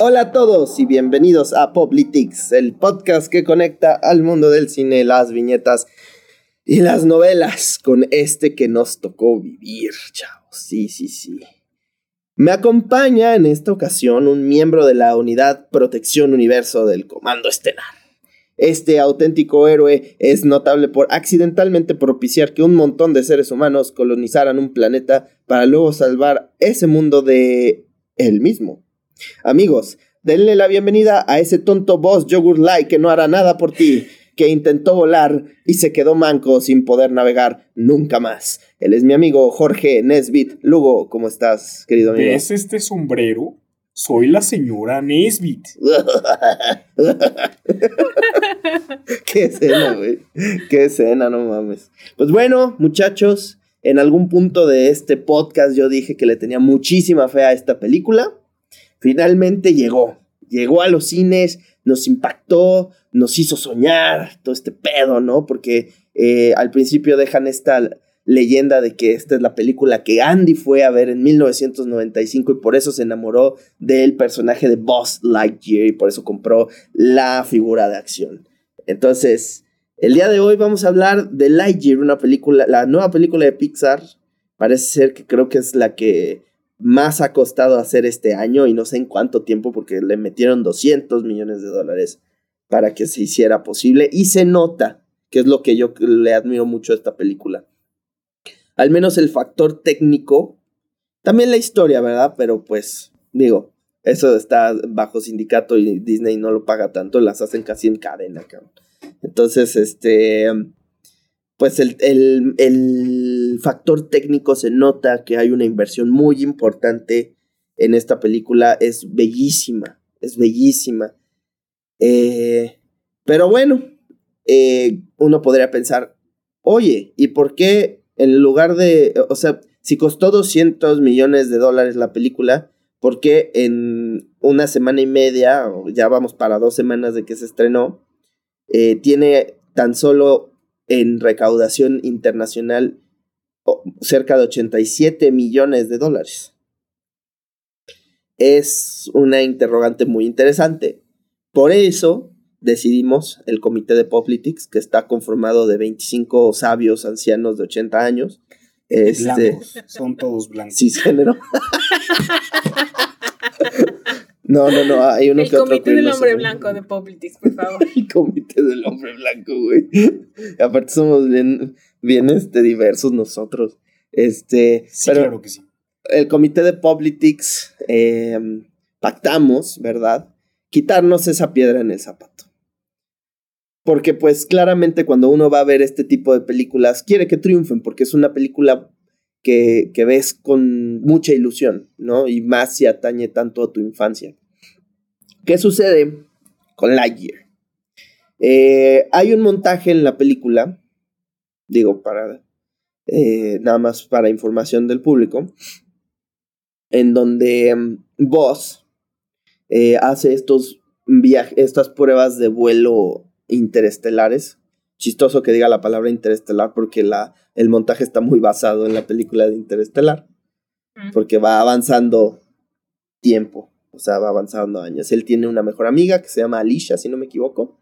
Hola a todos y bienvenidos a Poplitics, el podcast que conecta al mundo del cine, las viñetas y las novelas con este que nos tocó vivir, chavos. Sí, sí, sí. Me acompaña en esta ocasión un miembro de la Unidad Protección Universo del Comando Estelar. Este auténtico héroe es notable por accidentalmente propiciar que un montón de seres humanos colonizaran un planeta para luego salvar ese mundo de él mismo. Amigos, denle la bienvenida a ese tonto boss Yogurt Light que no hará nada por ti, que intentó volar y se quedó manco sin poder navegar nunca más. Él es mi amigo Jorge Nesbit. Lugo, ¿cómo estás, querido amigo? ¿Ves este sombrero? Soy la señora Nesbit. Qué escena, güey. Qué escena, no mames. Pues bueno, muchachos, en algún punto de este podcast yo dije que le tenía muchísima fe a esta película. Finalmente llegó. Llegó a los cines, nos impactó, nos hizo soñar, todo este pedo, ¿no? Porque eh, al principio dejan esta leyenda de que esta es la película que Andy fue a ver en 1995 y por eso se enamoró del personaje de Boss Lightyear y por eso compró la figura de acción. Entonces, el día de hoy vamos a hablar de Lightyear, una película, la nueva película de Pixar. Parece ser que creo que es la que más ha costado hacer este año y no sé en cuánto tiempo porque le metieron 200 millones de dólares para que se hiciera posible y se nota, que es lo que yo le admiro mucho a esta película al menos el factor técnico, también la historia, ¿verdad? Pero pues, digo, eso está bajo sindicato y Disney no lo paga tanto, las hacen casi en cadena, cabrón. Entonces, este, pues el, el, factor técnico se nota que hay una inversión muy importante en esta película, es bellísima, es bellísima. Eh, pero bueno, eh, uno podría pensar, oye, ¿y por qué en lugar de, o sea, si costó 200 millones de dólares la película, ¿por qué en una semana y media, o ya vamos para dos semanas de que se estrenó, eh, tiene tan solo en recaudación internacional cerca de 87 millones de dólares? Es una interrogante muy interesante. Por eso decidimos, el comité de Politics, que está conformado de 25 sabios ancianos de 80 años. Este, son todos blancos. Cisgénero. no, no, no, hay uno el que comité del hombre blanco de Politics, por favor. el comité del hombre blanco, güey. Aparte somos bien, bien este, diversos nosotros. Este, sí, claro que sí. El comité de Politics eh, pactamos, ¿verdad? Quitarnos esa piedra en el zapato. Porque pues claramente cuando uno va a ver este tipo de películas, quiere que triunfen, porque es una película que, que ves con mucha ilusión, ¿no? Y más si atañe tanto a tu infancia. ¿Qué sucede con Lightyear? Eh, hay un montaje en la película, digo, para eh, nada más para información del público, en donde mm, Boss eh, hace estos estas pruebas de vuelo interestelares. Chistoso que diga la palabra interestelar porque la, el montaje está muy basado en la película de Interestelar. Porque va avanzando tiempo, o sea, va avanzando años. Él tiene una mejor amiga que se llama Alicia, si no me equivoco.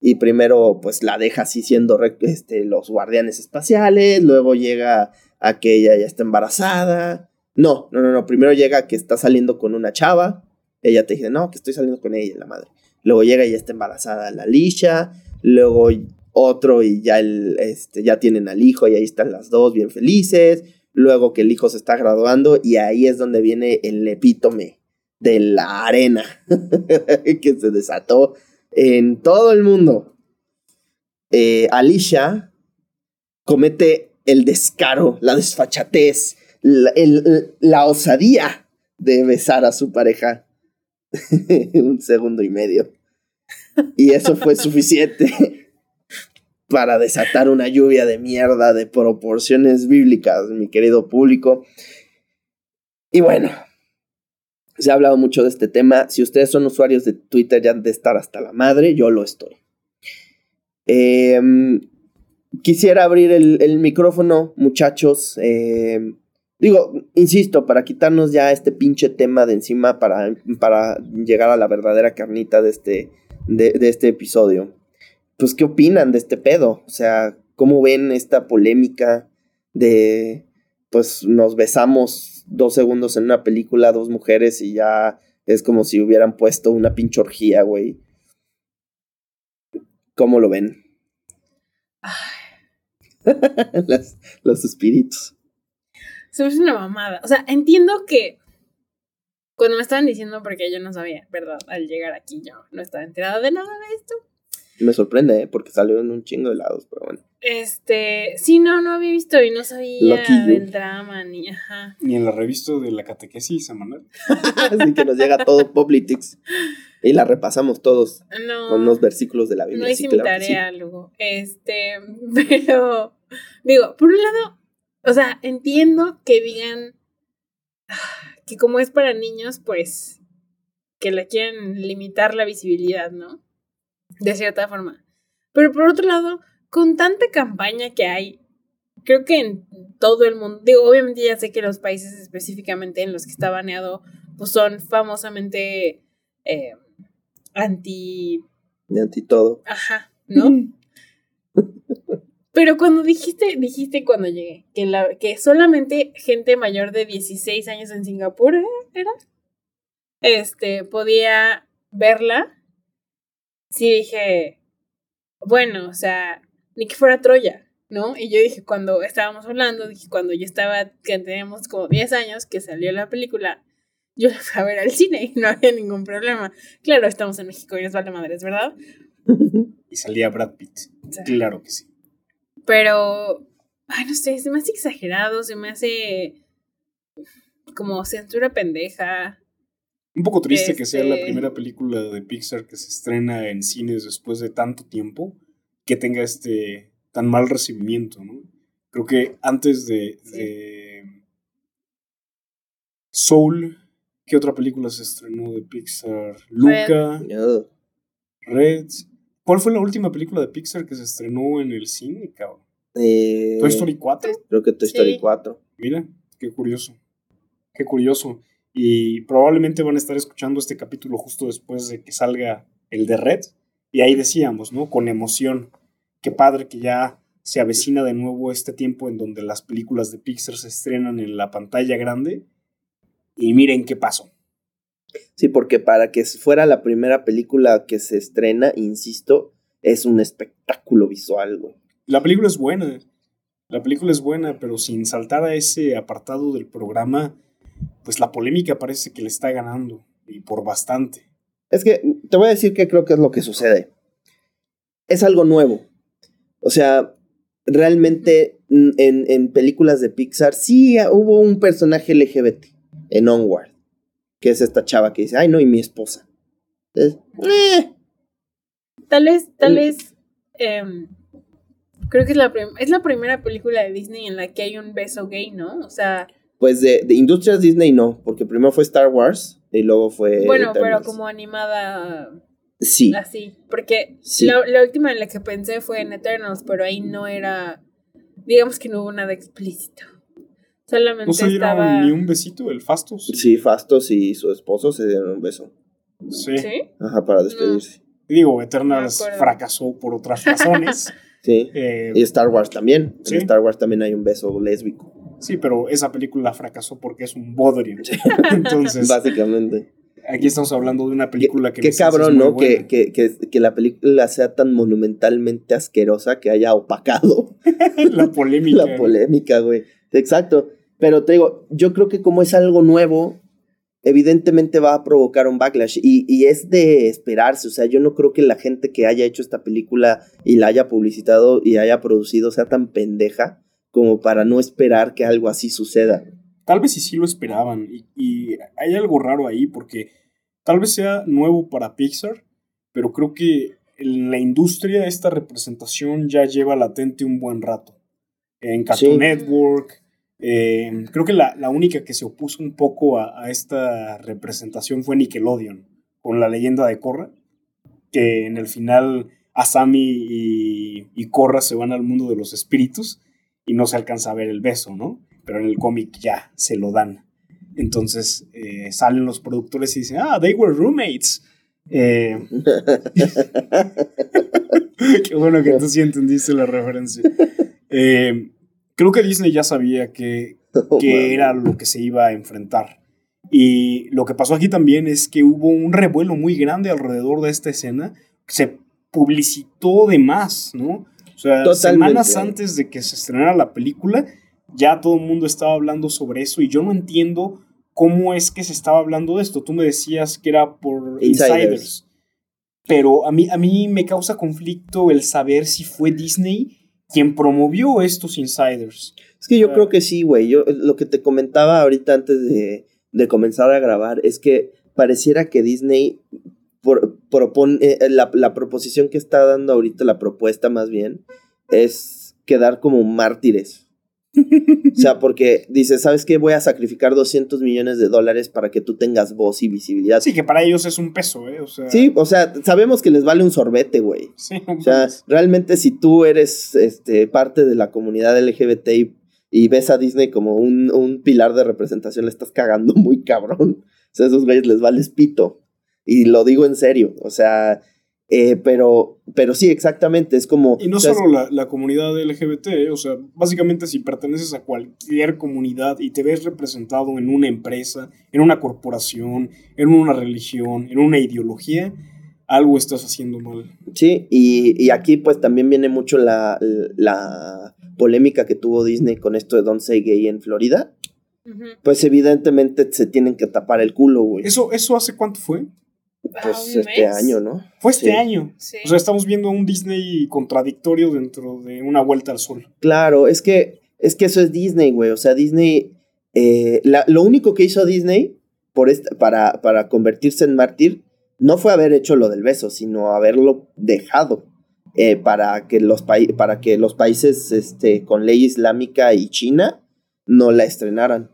Y primero, pues la deja así siendo este, los guardianes espaciales. Luego llega a que ella ya está embarazada. No, no, no, no. Primero llega que está saliendo con una chava. Ella te dice, no, que estoy saliendo con ella, la madre. Luego llega y está embarazada la Alicia. Luego otro y ya, el, este, ya tienen al hijo y ahí están las dos bien felices. Luego que el hijo se está graduando y ahí es donde viene el epítome de la arena que se desató en todo el mundo. Eh, Alicia comete el descaro, la desfachatez, la osadía de besar a su pareja un segundo y medio. Y eso fue suficiente para desatar una lluvia de mierda de proporciones bíblicas, mi querido público. Y bueno, se ha hablado mucho de este tema. Si ustedes son usuarios de Twitter ya han de estar hasta la madre, yo lo estoy. Em, quisiera abrir el, micrófono, muchachos. Em, Digo, insisto, para quitarnos ya este pinche tema de encima para, para llegar a la verdadera carnita de este, de, de este episodio. Pues, ¿qué opinan de este pedo? O sea, ¿cómo ven esta polémica de, pues, nos besamos dos segundos en una película, dos mujeres y ya es como si hubieran puesto una pinche orgía, güey? ¿Cómo lo ven? Las- los espíritus. Se me hace una mamada. O sea, entiendo que cuando me estaban diciendo, porque yo no sabía, ¿verdad? Al llegar aquí yo no estaba enterada de nada de esto. Me sorprende, ¿eh? porque salió en un chingo de lados, pero bueno. Este, sí, no, no había visto y no sabía del drama ni, ajá. Ni en la revista de la catequesis semanal. Así que nos llega todo Poplitics y la repasamos todos No. con unos versículos de la No Biblia. hice sí, mi claro sí. tarea, luego. Este, pero, digo, por un lado, o sea, entiendo que digan ah, que como es para niños, pues, que le quieren limitar la visibilidad, ¿no? De cierta forma. Pero por otro lado, con tanta campaña que hay, creo que en todo el mundo, digo, obviamente ya sé que los países específicamente en los que está baneado, pues son famosamente eh, anti anti todo. Ajá, ¿no? Pero cuando dijiste, dijiste cuando llegué, que, la, que solamente gente mayor de 16 años en Singapur, ¿eh? ¿era? Este, podía verla. Sí dije, bueno, o sea, ni que fuera Troya, ¿no? Y yo dije, cuando estábamos hablando, dije, cuando yo estaba, que teníamos como 10 años, que salió la película, yo la fui a ver al cine y no había ningún problema. Claro, estamos en México y nos vale madres, ¿verdad? Y salía Brad Pitt. O sea, Claro que sí. Pero, ay, no sé, se me hace exagerado, se me hace como censura pendeja. Un poco triste que sea la Este- primera película de Pixar que se estrena en cines después de tanto tiempo que tenga este tan mal recibimiento, ¿no? Creo que antes de, Sí. de Soul, ¿qué otra película se estrenó de Pixar? Luca, Ugh. Red. ¿Cuál fue la última película de Pixar que se estrenó en el cine, cabrón? Eh, ¿Toy Story 4? Creo que Toy Story Sí. 4. Mira, qué curioso. Qué curioso. Y probablemente van a estar escuchando este capítulo justo después de que salga el de Red. Y ahí decíamos, ¿no? Con emoción. Qué padre que ya se avecina de nuevo este tiempo en donde las películas de Pixar se estrenan en la pantalla grande. Y miren qué pasó. Sí, porque para que fuera la primera película que se estrena, insisto, es un espectáculo visual, güey. La película es buena. La película es buena, pero sin saltar a ese apartado del programa, pues la polémica parece que le está ganando. Y por bastante. Es que te voy a decir que creo que es lo que sucede. Es algo nuevo. O sea, realmente en, en películas de Pixar sí hubo un personaje LGBT en Onward, que es esta chava que dice, ay no, y mi esposa. Es, eh, Tal vez, tal Mm. vez, em, creo que es la, es la primera película de Disney en la que hay un beso gay, ¿no? O sea, pues de, de Industrias Disney no, porque primero fue Star Wars y luego fue... bueno, pero como animada Sí, así, porque Sí. la, la última en la que pensé fue en Eternals, pero ahí no era, digamos que no hubo nada explícito. Solamente ¿No se dieron estaba... ni un besito el Fastos? sí, Fastos y su esposo se dieron un beso. Sí. ¿Sí? Ajá, para despedirse. Digo, Eternals fracasó por otras razones. Sí. Eh, Y Star Wars también. Sí. En Star Wars también hay un beso lésbico. sí, pero esa película fracasó porque es un bodrio. Entonces, Básicamente. aquí estamos hablando de una película que... Qué cabrón, ¿no? Que, que, que, que la película sea tan monumentalmente asquerosa que haya opacado La polémica. la polémica, güey. Exacto. Pero te digo, yo creo que como es algo nuevo, evidentemente va a provocar un backlash. Y, y es de esperarse. O sea, yo no creo que la gente que haya hecho esta película y la haya publicitado y haya producido sea tan pendeja como para no esperar que algo así suceda. Tal vez sí sí lo esperaban. Y, y hay algo raro ahí porque tal vez sea nuevo para Pixar, pero creo que en la industria esta representación ya lleva latente un buen rato. En Cartoon Sí. Network. Eh, creo que la, la única que se opuso un poco a, a esta representación fue Nickelodeon, con la leyenda de Korra, que en el final Asami y, y Korra se van al mundo de los espíritus y no se alcanza a ver el beso, ¿no? pero en el cómic ya se lo dan. Entonces eh, salen los productores y dicen, ah, they were roommates. Eh, qué bueno que tú sí entendiste la referencia. Eh, creo que Disney ya sabía que, que era lo que se iba a enfrentar. Y lo que pasó aquí también es que hubo un revuelo muy grande alrededor de esta escena. Se publicitó de más, ¿no? O sea, semanas antes de que se estrenara la película, ya todo el mundo estaba hablando sobre eso y yo no entiendo cómo es que se estaba hablando de esto. Tú me decías que era por insiders. Pero a mí, a mí me causa conflicto el saber si fue Disney quien promovió estos insiders. Es que yo creo que sí, güey. Yo lo que te comentaba ahorita antes de, de comenzar a grabar es que pareciera que Disney propone eh, la, la, proposición que está dando ahorita, la propuesta más bien, es quedar como mártires o sea, porque dice, ¿sabes qué? Voy a sacrificar 200 millones de dólares para que tú tengas voz y visibilidad. Sí, que para ellos es un peso, ¿eh? O sea... Sí, o sea, sabemos que les vale un sorbete, güey. Sí, o sea, realmente si tú eres este, parte de la comunidad LGBT y, ves a Disney como un, un, pilar de representación, le estás cagando muy cabrón. O sea, a esos güeyes les vale pito. Y lo digo en serio. O sea, eh, pero, pero sí, exactamente, es como... Y no solo la, la, comunidad LGBT, eh, o sea, básicamente si perteneces a cualquier comunidad y te ves representado en una empresa, en una corporación, en una religión, en una ideología, algo estás haciendo mal. Sí, y, y aquí pues también viene mucho la, la, polémica que tuvo Disney con esto de Don't Say Gay en Florida. Pues evidentemente se tienen que tapar el culo, güey. ¿Eso, ¿Eso hace cuánto fue? Pues este año, ¿no? Fue este año. O sea, estamos viendo un Disney contradictorio dentro de una vuelta al sol. Claro, es que, es que eso es Disney, güey. O sea, Disney. Eh, lo único que hizo Disney por para, para convertirse en mártir no fue haber hecho lo del beso, sino haberlo dejado. Eh, para, que los para que los países este, con ley islámica y China no la estrenaran.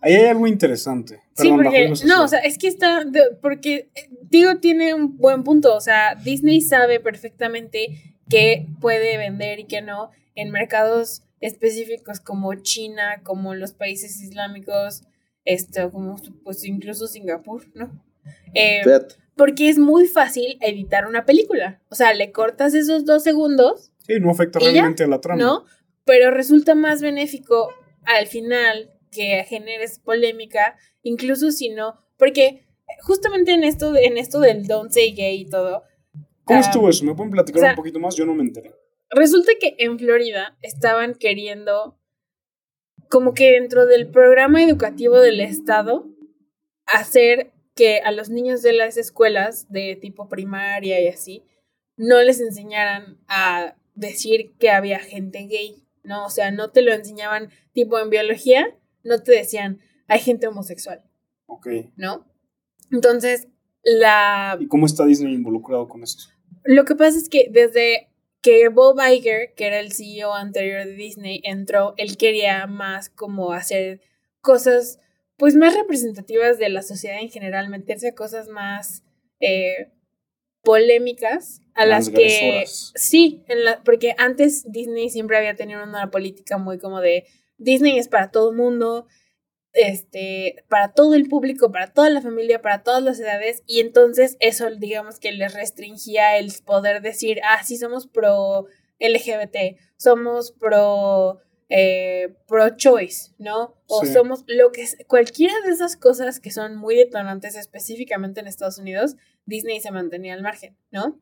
Ahí hay algo interesante. Sí, porque, no, o sea, es que está, porque digo, tiene un buen punto, o sea, Disney sabe perfectamente qué puede vender y qué no en mercados específicos como China, como los países islámicos, esto, como pues incluso Singapur, ¿no? Eh, porque es muy fácil editar una película, o sea, le cortas esos dos segundos. Sí, no afecta realmente a la trama. ¿No? Pero resulta más benéfico al final que generes polémica, incluso si no, porque justamente en esto, en esto del don't say gay y todo. ¿Cómo estuvo eso? ¿Me pueden platicar un poquito más? Yo no me enteré. Resulta que en Florida estaban queriendo, como que dentro del programa educativo del Estado, hacer que a los niños de las escuelas de tipo primaria y así, no les enseñaran a decir que había gente gay, ¿no? O sea, no te lo enseñaban tipo en biología, no te decían, hay gente homosexual. Ok. ¿No? Entonces, la... ¿Y cómo está Disney involucrado con esto? Lo que pasa es que desde que Bob Iger, que era el CEO anterior de Disney, entró, él quería más como hacer cosas pues más representativas de la sociedad en general, meterse a cosas más eh, polémicas a las que sí, en la, porque antes Disney siempre había tenido una política muy como de Disney es para todo el mundo, este, para todo el público, para toda la familia, para todas las edades, y entonces eso, digamos que les restringía el poder decir, ah, sí, somos pro LGBT, somos pro, eh, pro choice, ¿no? O somos lo que es, cualquiera de esas cosas que son muy detonantes específicamente en Estados Unidos, Disney se mantenía al margen, ¿no?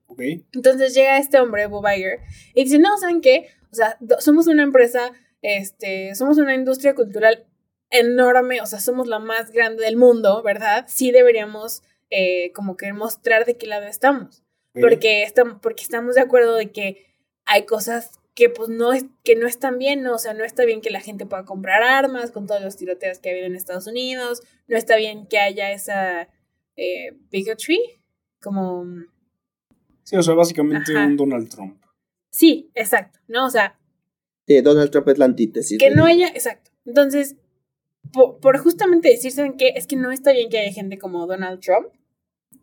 Entonces llega este hombre, Bob Iger, y dice, no, ¿saben qué? O sea, somos una empresa este, somos una industria cultural enorme, o sea, somos la más grande del mundo, ¿verdad? Sí deberíamos eh, como que mostrar de qué lado estamos. Porque, estamos, porque estamos de acuerdo de que hay cosas que pues no, es, que no están bien, ¿no? o sea, no está bien que la gente pueda comprar armas con todos los tiroteos que ha habido en Estados Unidos, no está bien que haya esa eh, bigotry, como... Sí, o sea, básicamente un Donald Trump. Sí, exacto, ¿no? O sea, Donald Trump es la antítesis. Que no haya, exacto. Entonces, por, justamente decir, ¿saben qué? Es que no está bien que haya gente como Donald Trump.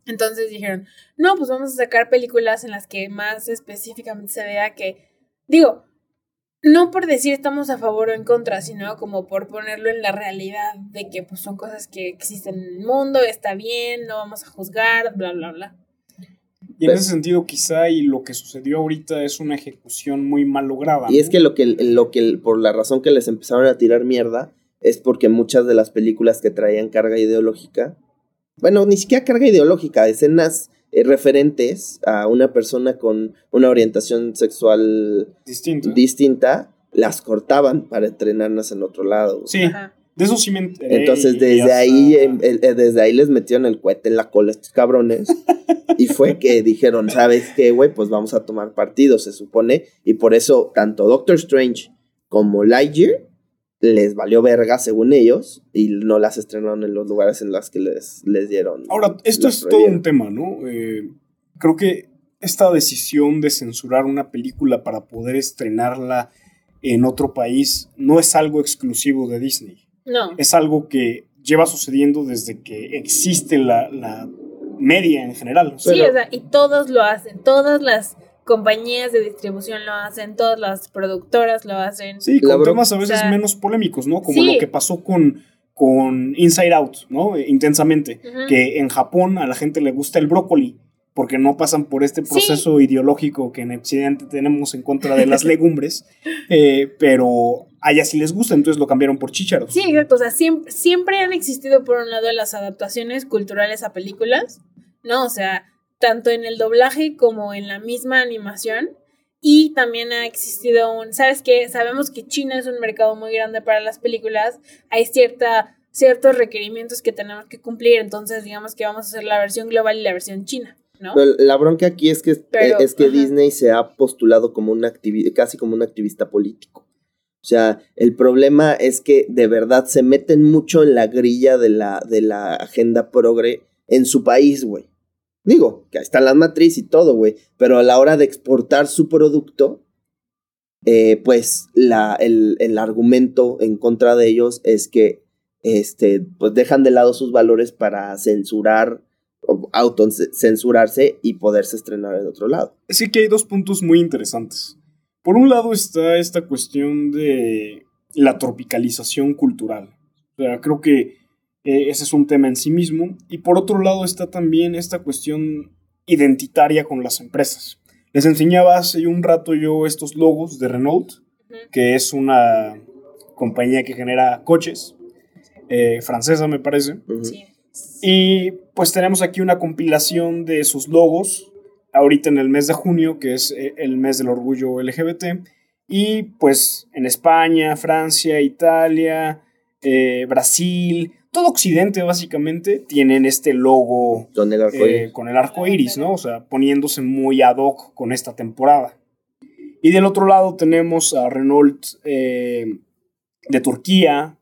Entonces dijeron, no, pues vamos a sacar películas en las que más específicamente se vea que, digo, no por decir estamos a favor o en contra, sino como por ponerlo en la realidad de que pues son cosas que existen en el mundo, está bien, no vamos a juzgar, bla, bla, bla. Y en ese sentido, quizá y lo que sucedió ahorita es una ejecución muy mal lograda. Y es que lo que, lo que, por la razón que les empezaron a tirar mierda, es porque muchas de las películas que traían carga ideológica, bueno, ni siquiera carga ideológica, escenas eh, referentes a una persona con una orientación sexual distinta, las cortaban para entrenarlas en otro lado. Sí. De eso sí me enteré Entonces, desde ahí, em, desde ahí les metieron el cohete en la cola estos cabrones. y fue que dijeron, ¿sabes qué, güey? Pues vamos a tomar partido, se supone. Y por eso, tanto Doctor Strange como Lightyear les valió verga, según ellos, y no las estrenaron en los lugares en los que les, les dieron. Ahora, esto es todo un tema, ¿no? Eh, creo que esta decisión de censurar una película para poder estrenarla en otro país no es algo exclusivo de Disney. No. Es algo que lleva sucediendo desde que existe la, la media en general. Sí, o sea, y todos lo hacen, todas las compañías de distribución lo hacen, todas las productoras lo hacen. Sí, con temas a veces menos polémicos, ¿no? Como lo que pasó con, con Inside Out, ¿no? Intensamente. Que en Japón a la gente le gusta el brócoli porque no pasan por este proceso ideológico que en Occidente tenemos en contra de las legumbres, eh, pero allá sí les gusta, entonces lo cambiaron por chícharos. Sí, exacto, o sea, siempre, siempre han existido por un lado las adaptaciones culturales a películas, ¿no? O sea, tanto en el doblaje como en la misma animación. Y también ha existido un, ¿sabes qué? Sabemos que China es un mercado muy grande para las películas. Hay cierta, ciertos requerimientos que tenemos que cumplir. Entonces, digamos que vamos a hacer la versión global y la versión china. ¿No? la bronca aquí es que, es que Disney se ha postulado como un casi como un activista político. O sea, el problema es que de verdad se meten mucho en la grilla de la, de la agenda progre en su país, güey. Digo, que ahí está la matriz y todo, güey. Pero a la hora de exportar su producto, eh, pues la, el, el, argumento en contra de ellos es que este, pues dejan de lado sus valores para censurar, autocensurarse y poderse estrenar en otro lado. Sí que hay dos puntos muy interesantes. Por un lado está esta cuestión de la tropicalización cultural. O sea, creo que eh, ese es un tema en sí mismo. Y por otro lado está también esta cuestión identitaria con las empresas. Les enseñaba hace un rato yo estos logos de Renault, que es una compañía que genera coches, eh, francesa me parece. Y pues tenemos aquí una compilación de sus logos, ahorita en el mes de junio, que es eh, el mes del orgullo LGBT. Y pues en España, Francia, Italia, Brasil, todo Occidente básicamente tienen este logo con el arco, eh, con el arco iris, ¿no? O sea, poniéndose muy ad hoc con esta temporada. Y del otro lado tenemos a Renault eh, de Turquía,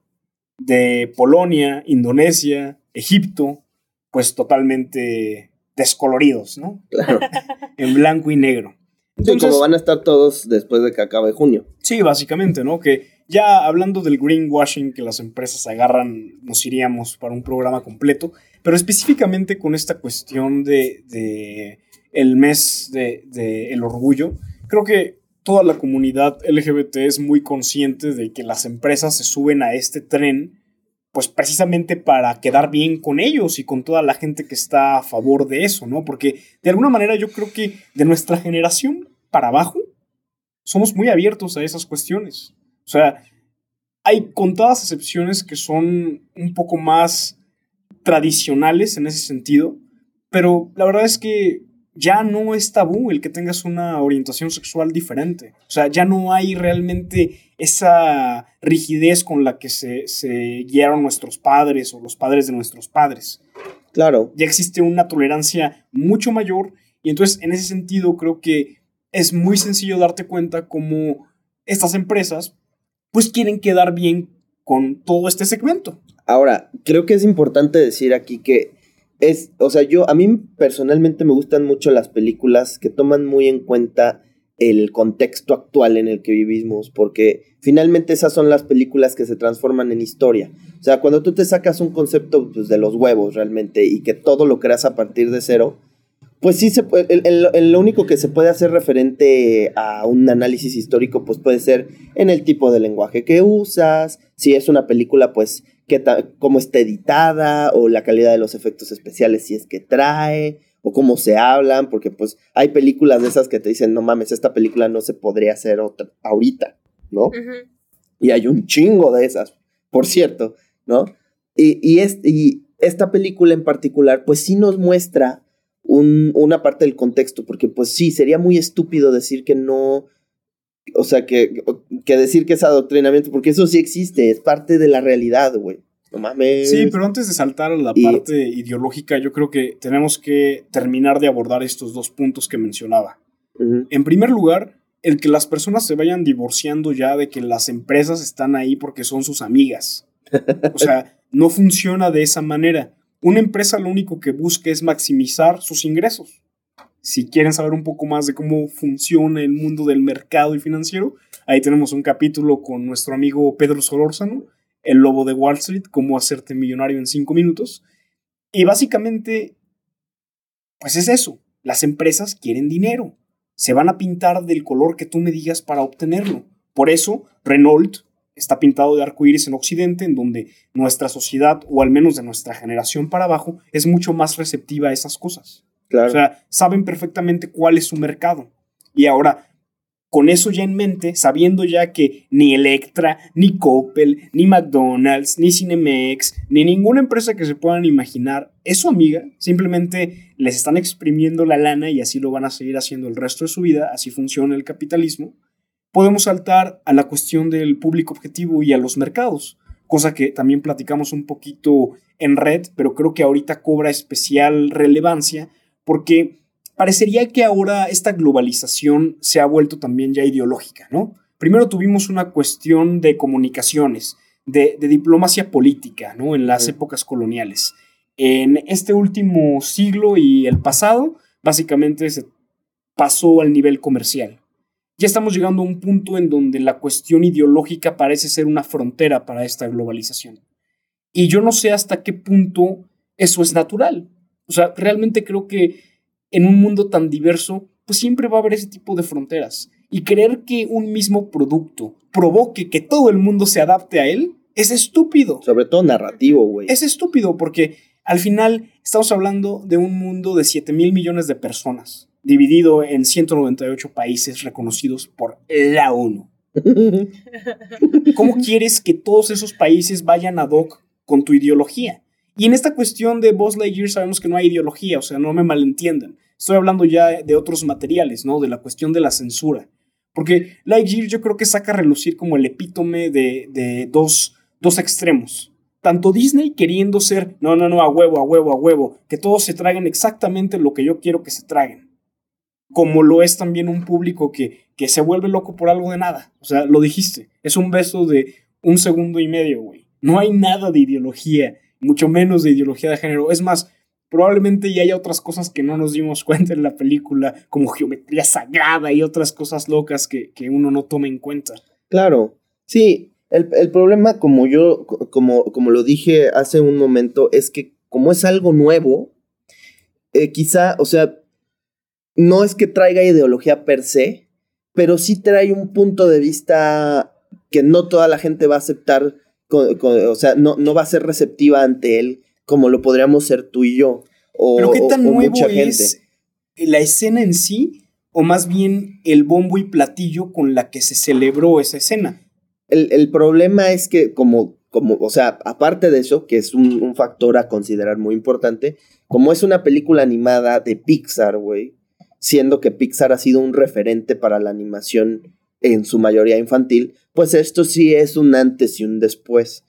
de Polonia, Indonesia, Egipto, pues totalmente descoloridos, ¿no? Claro. en blanco y negro. Entonces, como van a estar todos después de que acabe junio. Sí, básicamente, ¿no? Que ya hablando del greenwashing que las empresas agarran, nos iríamos para un programa completo, pero específicamente con esta cuestión de, el mes de, de el orgullo, creo que toda la comunidad LGBT es muy consciente de que las empresas se suben a este tren pues precisamente para quedar bien con ellos y con toda la gente que está a favor de eso, ¿no? Porque de alguna manera yo creo que de nuestra generación para abajo somos muy abiertos a esas cuestiones. O sea, hay contadas excepciones que son un poco más tradicionales en ese sentido, pero la verdad es que ya no es tabú el que tengas una orientación sexual diferente. O sea, ya no hay realmente esa rigidez con la que se, se guiaron nuestros padres o los padres de nuestros padres. Claro. Ya existe una tolerancia mucho mayor y entonces en ese sentido creo que es muy sencillo darte cuenta cómo estas empresas pues quieren quedar bien con todo este segmento. Ahora, creo que es importante decir aquí que es, o sea, yo, a mí personalmente me gustan mucho las películas que toman muy en cuenta el contexto actual en el que vivimos, porque finalmente esas son las películas que se transforman en historia. O sea, cuando tú te sacas un concepto pues, de los huevos realmente y que todo lo creas a partir de cero, pues sí, se puede, el, el- el- lo único que se puede hacer referente a un análisis histórico, pues puede ser en el tipo de lenguaje que usas, si es una película, pues qué cómo está editada, o la calidad de los efectos especiales, si es que trae, o cómo se hablan, porque pues hay películas de esas que te dicen, no mames, esta película no se podría hacer otra, ahorita, ¿no? Y hay un chingo de esas, por cierto, ¿no? Y, y, es- y esta película en particular, pues sí nos muestra un- una parte del contexto, porque pues sí, sería muy estúpido decir que no, o sea, que, que decir que es adoctrinamiento, porque eso sí existe, es parte de la realidad, güey. No mames. Sí, pero antes de saltar a la Y- parte ideológica, yo creo que tenemos que terminar de abordar estos dos puntos que mencionaba. En primer lugar, el que las personas se vayan divorciando ya de que las empresas están ahí porque son sus amigas. O sea, no funciona de esa manera. Una empresa lo único que busca es maximizar sus ingresos. Si quieren saber un poco más de cómo funciona el mundo del mercado y financiero, ahí tenemos un capítulo con nuestro amigo Pedro Solórzano, el lobo de Wall Street, cómo hacerte millonario en cinco minutos. Y básicamente, pues es eso. Las empresas quieren dinero. Se van a pintar del color que tú me digas para obtenerlo. Por eso, Renault está pintado de arcoíris en Occidente, en donde nuestra sociedad, o al menos de nuestra generación para abajo, es mucho más receptiva a esas cosas. O sea, saben perfectamente cuál es su mercado. Y ahora, con eso ya en mente, sabiendo ya que ni Electra, ni Coppel, ni McDonald's, ni Cinemex, ni ninguna empresa que se puedan imaginar es su amiga, simplemente les están exprimiendo la lana y así lo van a seguir haciendo el resto de su vida, así funciona el capitalismo, podemos saltar a la cuestión del público objetivo y a los mercados, cosa que también platicamos un poquito en red, pero creo que ahorita cobra especial relevancia porque parecería que ahora esta globalización se ha vuelto también ya ideológica, ¿no? Primero tuvimos una cuestión de comunicaciones, de, de diplomacia política, ¿no? En las épocas coloniales. En este último siglo y el pasado, básicamente se pasó al nivel comercial. Ya estamos llegando a un punto en donde la cuestión ideológica parece ser una frontera para esta globalización. Y yo no sé hasta qué punto eso es natural. O sea, realmente creo que en un mundo tan diverso, pues siempre va a haber ese tipo de fronteras. Y creer que un mismo producto provoque que todo el mundo se adapte a él es estúpido. Sobre todo narrativo, güey. Es estúpido porque al final estamos hablando de un mundo de 7 mil millones de personas, dividido en 198 países reconocidos por la ONU. ¿Cómo quieres que todos esos países vayan ad hoc con tu ideología? Y en esta cuestión de Buzz Lightyear sabemos que no hay ideología, o sea, no me malentiendan. Estoy hablando ya de otros materiales, ¿no? De la cuestión de la censura. Porque Lightyear yo creo que saca a relucir como el epítome de, de dos, dos extremos. Tanto Disney queriendo ser, no, no, no, a huevo, a huevo, a huevo, que todos se traguen exactamente lo que yo quiero que se traguen. Como lo es también un público que, que se vuelve loco por algo de nada. O sea, lo dijiste, es un beso de un segundo y medio, güey. No hay nada de ideología, mucho menos de ideología de género. Es más, probablemente ya haya otras cosas que no nos dimos cuenta en la película, como geometría sagrada y otras cosas locas que, que uno no toma en cuenta. Claro, sí, el, el problema, como yo, co- como, como lo dije hace un momento, es que como es algo nuevo, eh, quizá, o sea, no es que traiga ideología per se, pero sí trae un punto de vista que no toda la gente va a aceptar, o sea, no, no va a ser receptiva ante él como lo podríamos ser tú y yo. O, Pero qué tan o- o nuevo mucha es la escena en sí, o más bien el bombo y platillo con la que se celebró esa escena. El, el problema es que, como, como, o sea, aparte de eso, que es un, un factor a considerar muy importante, como es una película animada de Pixar, güey, siendo que Pixar ha sido un referente para la animación en su mayoría infantil, pues esto sí es un antes y un después.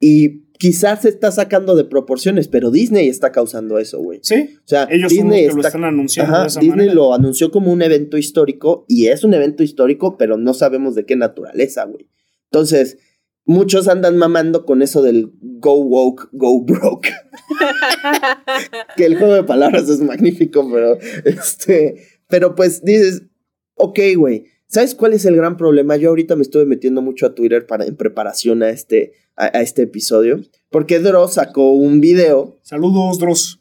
Y quizás se está sacando de proporciones, pero Disney está causando eso, güey. Sí, O sea, ellos son los Disney que lo está están anunciando Ajá, de esa Disney manera. lo anunció como un evento histórico y es un evento histórico, pero no sabemos de qué naturaleza, güey. Entonces, muchos andan mamando con eso del go woke, go broke. que el juego de palabras es magnífico, pero este, pero pues dices, ok, güey, ¿sabes cuál es el gran problema? Yo ahorita me estuve metiendo mucho a Twitter para en preparación a este a, a este episodio, porque Dross sacó un video Saludos, Dross.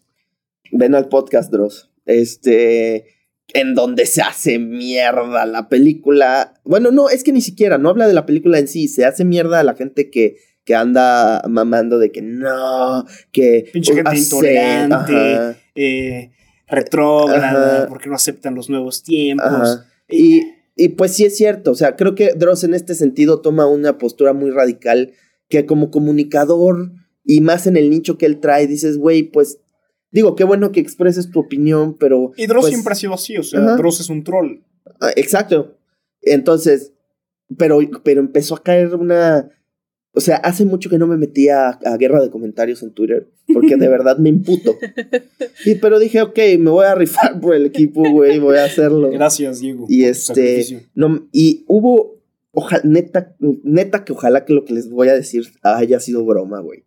Ven al podcast, Dross. Este, en donde se hace mierda la película. Bueno, no, es que ni siquiera, no habla de la película en sí, se hace mierda a la gente que, que anda mamando de que no, que... Pinche gente hace- intolerante, eh, retrógrada, porque no aceptan los nuevos tiempos. ajá. Y, y pues sí es cierto, o sea, creo que Dross en este sentido toma una postura muy radical que como comunicador y más en el nicho que él trae, dices, güey, pues digo, qué bueno que expreses tu opinión, pero... Y Dross pues, siempre ha sido así, o sea, Ajá. Dross es un troll. Ah, Exacto. Entonces, pero, pero empezó a caer una... O sea, hace mucho que no me metía a, guerra de comentarios en Twitter, porque de verdad me imputo. Y, pero dije, ok, me voy a rifar por el equipo, güey, voy a hacerlo. Gracias, Diego. Y este, no, y hubo, ojalá, neta, neta que ojalá que lo que les voy a decir haya sido broma, güey.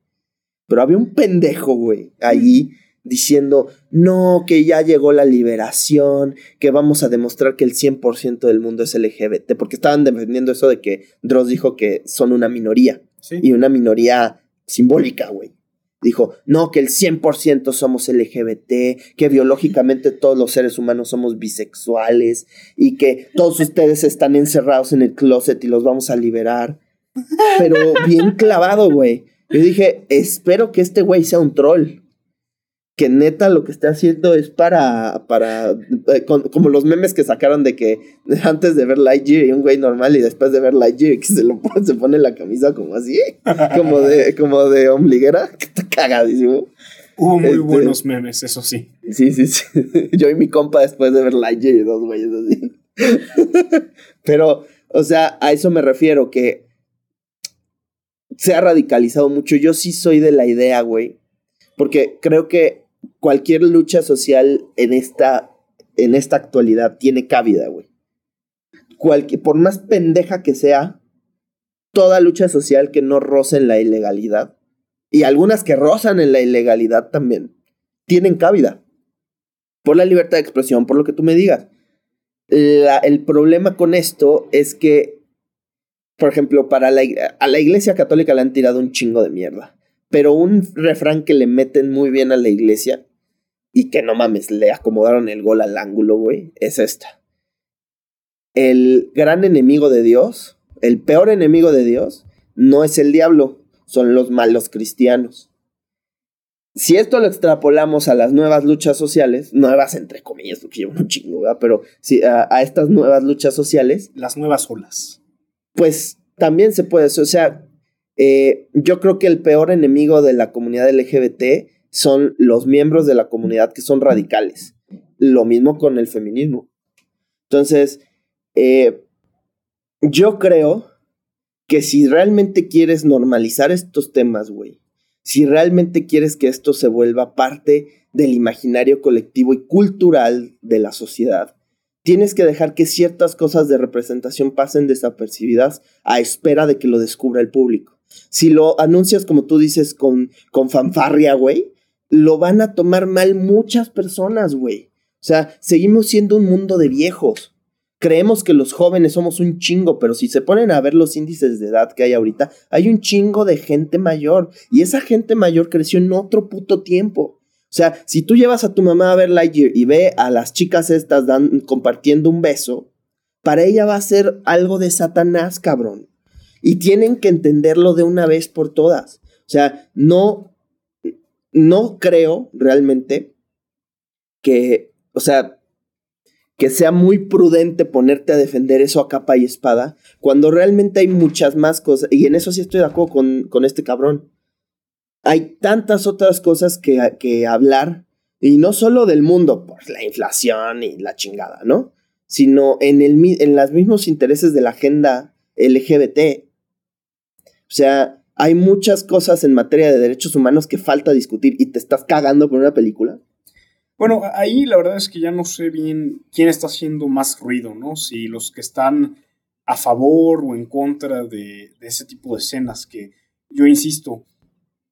Pero había un pendejo, güey, ahí diciendo, no, que ya llegó la liberación, que vamos a demostrar que el 100% del mundo es LGBT, porque estaban defendiendo eso de que Dross dijo que son una minoría, Sí. y una minoría simbólica, güey. Dijo, no, que el 100% somos LGBT, que biológicamente todos los seres humanos somos bisexuales y que todos ustedes están encerrados en el closet y los vamos a liberar. Pero bien clavado, güey. Yo dije, espero que este güey sea un troll. Que neta lo que está haciendo es para, para, eh, con- como los memes que sacaron de que antes de ver Lightyear y un güey normal y después de ver Lightyear que se lo pone, se pone la camisa como así, como de, como de ombliguera, que está cagadísimo. Hubo muy este- buenos memes, eso sí. Sí, sí, sí. Yo y mi compa después de ver Lightyear y dos güeyes así. Pero, o sea, a eso me refiero, que se ha radicalizado mucho. Yo sí soy de la idea, güey. Porque creo que cualquier lucha social en esta, en esta actualidad tiene cabida, güey. Cualquier, por más pendeja que sea, toda lucha social que no roce en la ilegalidad, y algunas que rozan en la ilegalidad también, tienen cabida. Por la libertad de expresión, por lo que tú me digas. El problema con esto es que, por ejemplo, para la, a la iglesia católica le han tirado un chingo de mierda. Pero un refrán que le meten muy bien a la iglesia y que no mames, le acomodaron el gol al ángulo, güey, es esta. El gran enemigo de Dios, el peor enemigo de Dios, no es el diablo, son los malos cristianos. Si esto lo extrapolamos a las nuevas luchas sociales, nuevas entre comillas, porque llevan un chingo, ¿verdad? Pero si a, a estas nuevas luchas sociales, Las nuevas olas. pues también se puede, o sea, eh, yo creo que el peor enemigo de la comunidad LGBT son los miembros de la comunidad que son radicales. Lo mismo con el feminismo. Entonces, eh, yo creo que si realmente quieres normalizar estos temas, güey, si realmente quieres que esto se vuelva parte del imaginario colectivo y cultural de la sociedad, tienes que dejar que ciertas cosas de representación pasen desapercibidas a espera de que lo descubra el público. Si lo anuncias como tú dices con, con fanfarria, güey, lo van a tomar mal muchas personas, güey. O sea, seguimos siendo un mundo de viejos. Creemos que los jóvenes somos un chingo, pero si se ponen a ver los índices de edad que hay ahorita, hay un chingo de gente mayor. Y esa gente mayor creció en otro puto tiempo. O sea, si tú llevas a tu mamá a ver Lightyear y ve a las chicas estas dan, compartiendo un beso, para ella va a ser algo de Satanás, cabrón. Y tienen que entenderlo de una vez por todas. O sea, no, no creo realmente que, o sea, que sea muy prudente ponerte a defender eso a capa y espada, cuando realmente hay muchas más cosas. Y en eso sí estoy de acuerdo con, con este cabrón hay tantas otras cosas que, que hablar, y no solo del mundo, por la inflación y la chingada, ¿no? Sino en, el, en los mismos intereses de la agenda LGBT. O sea, hay muchas cosas en materia de derechos humanos que falta discutir y te estás cagando con una película. Bueno, ahí la verdad es que ya no sé bien quién está haciendo más ruido, ¿no? Si los que están a favor o en contra de, de ese tipo de escenas que yo insisto,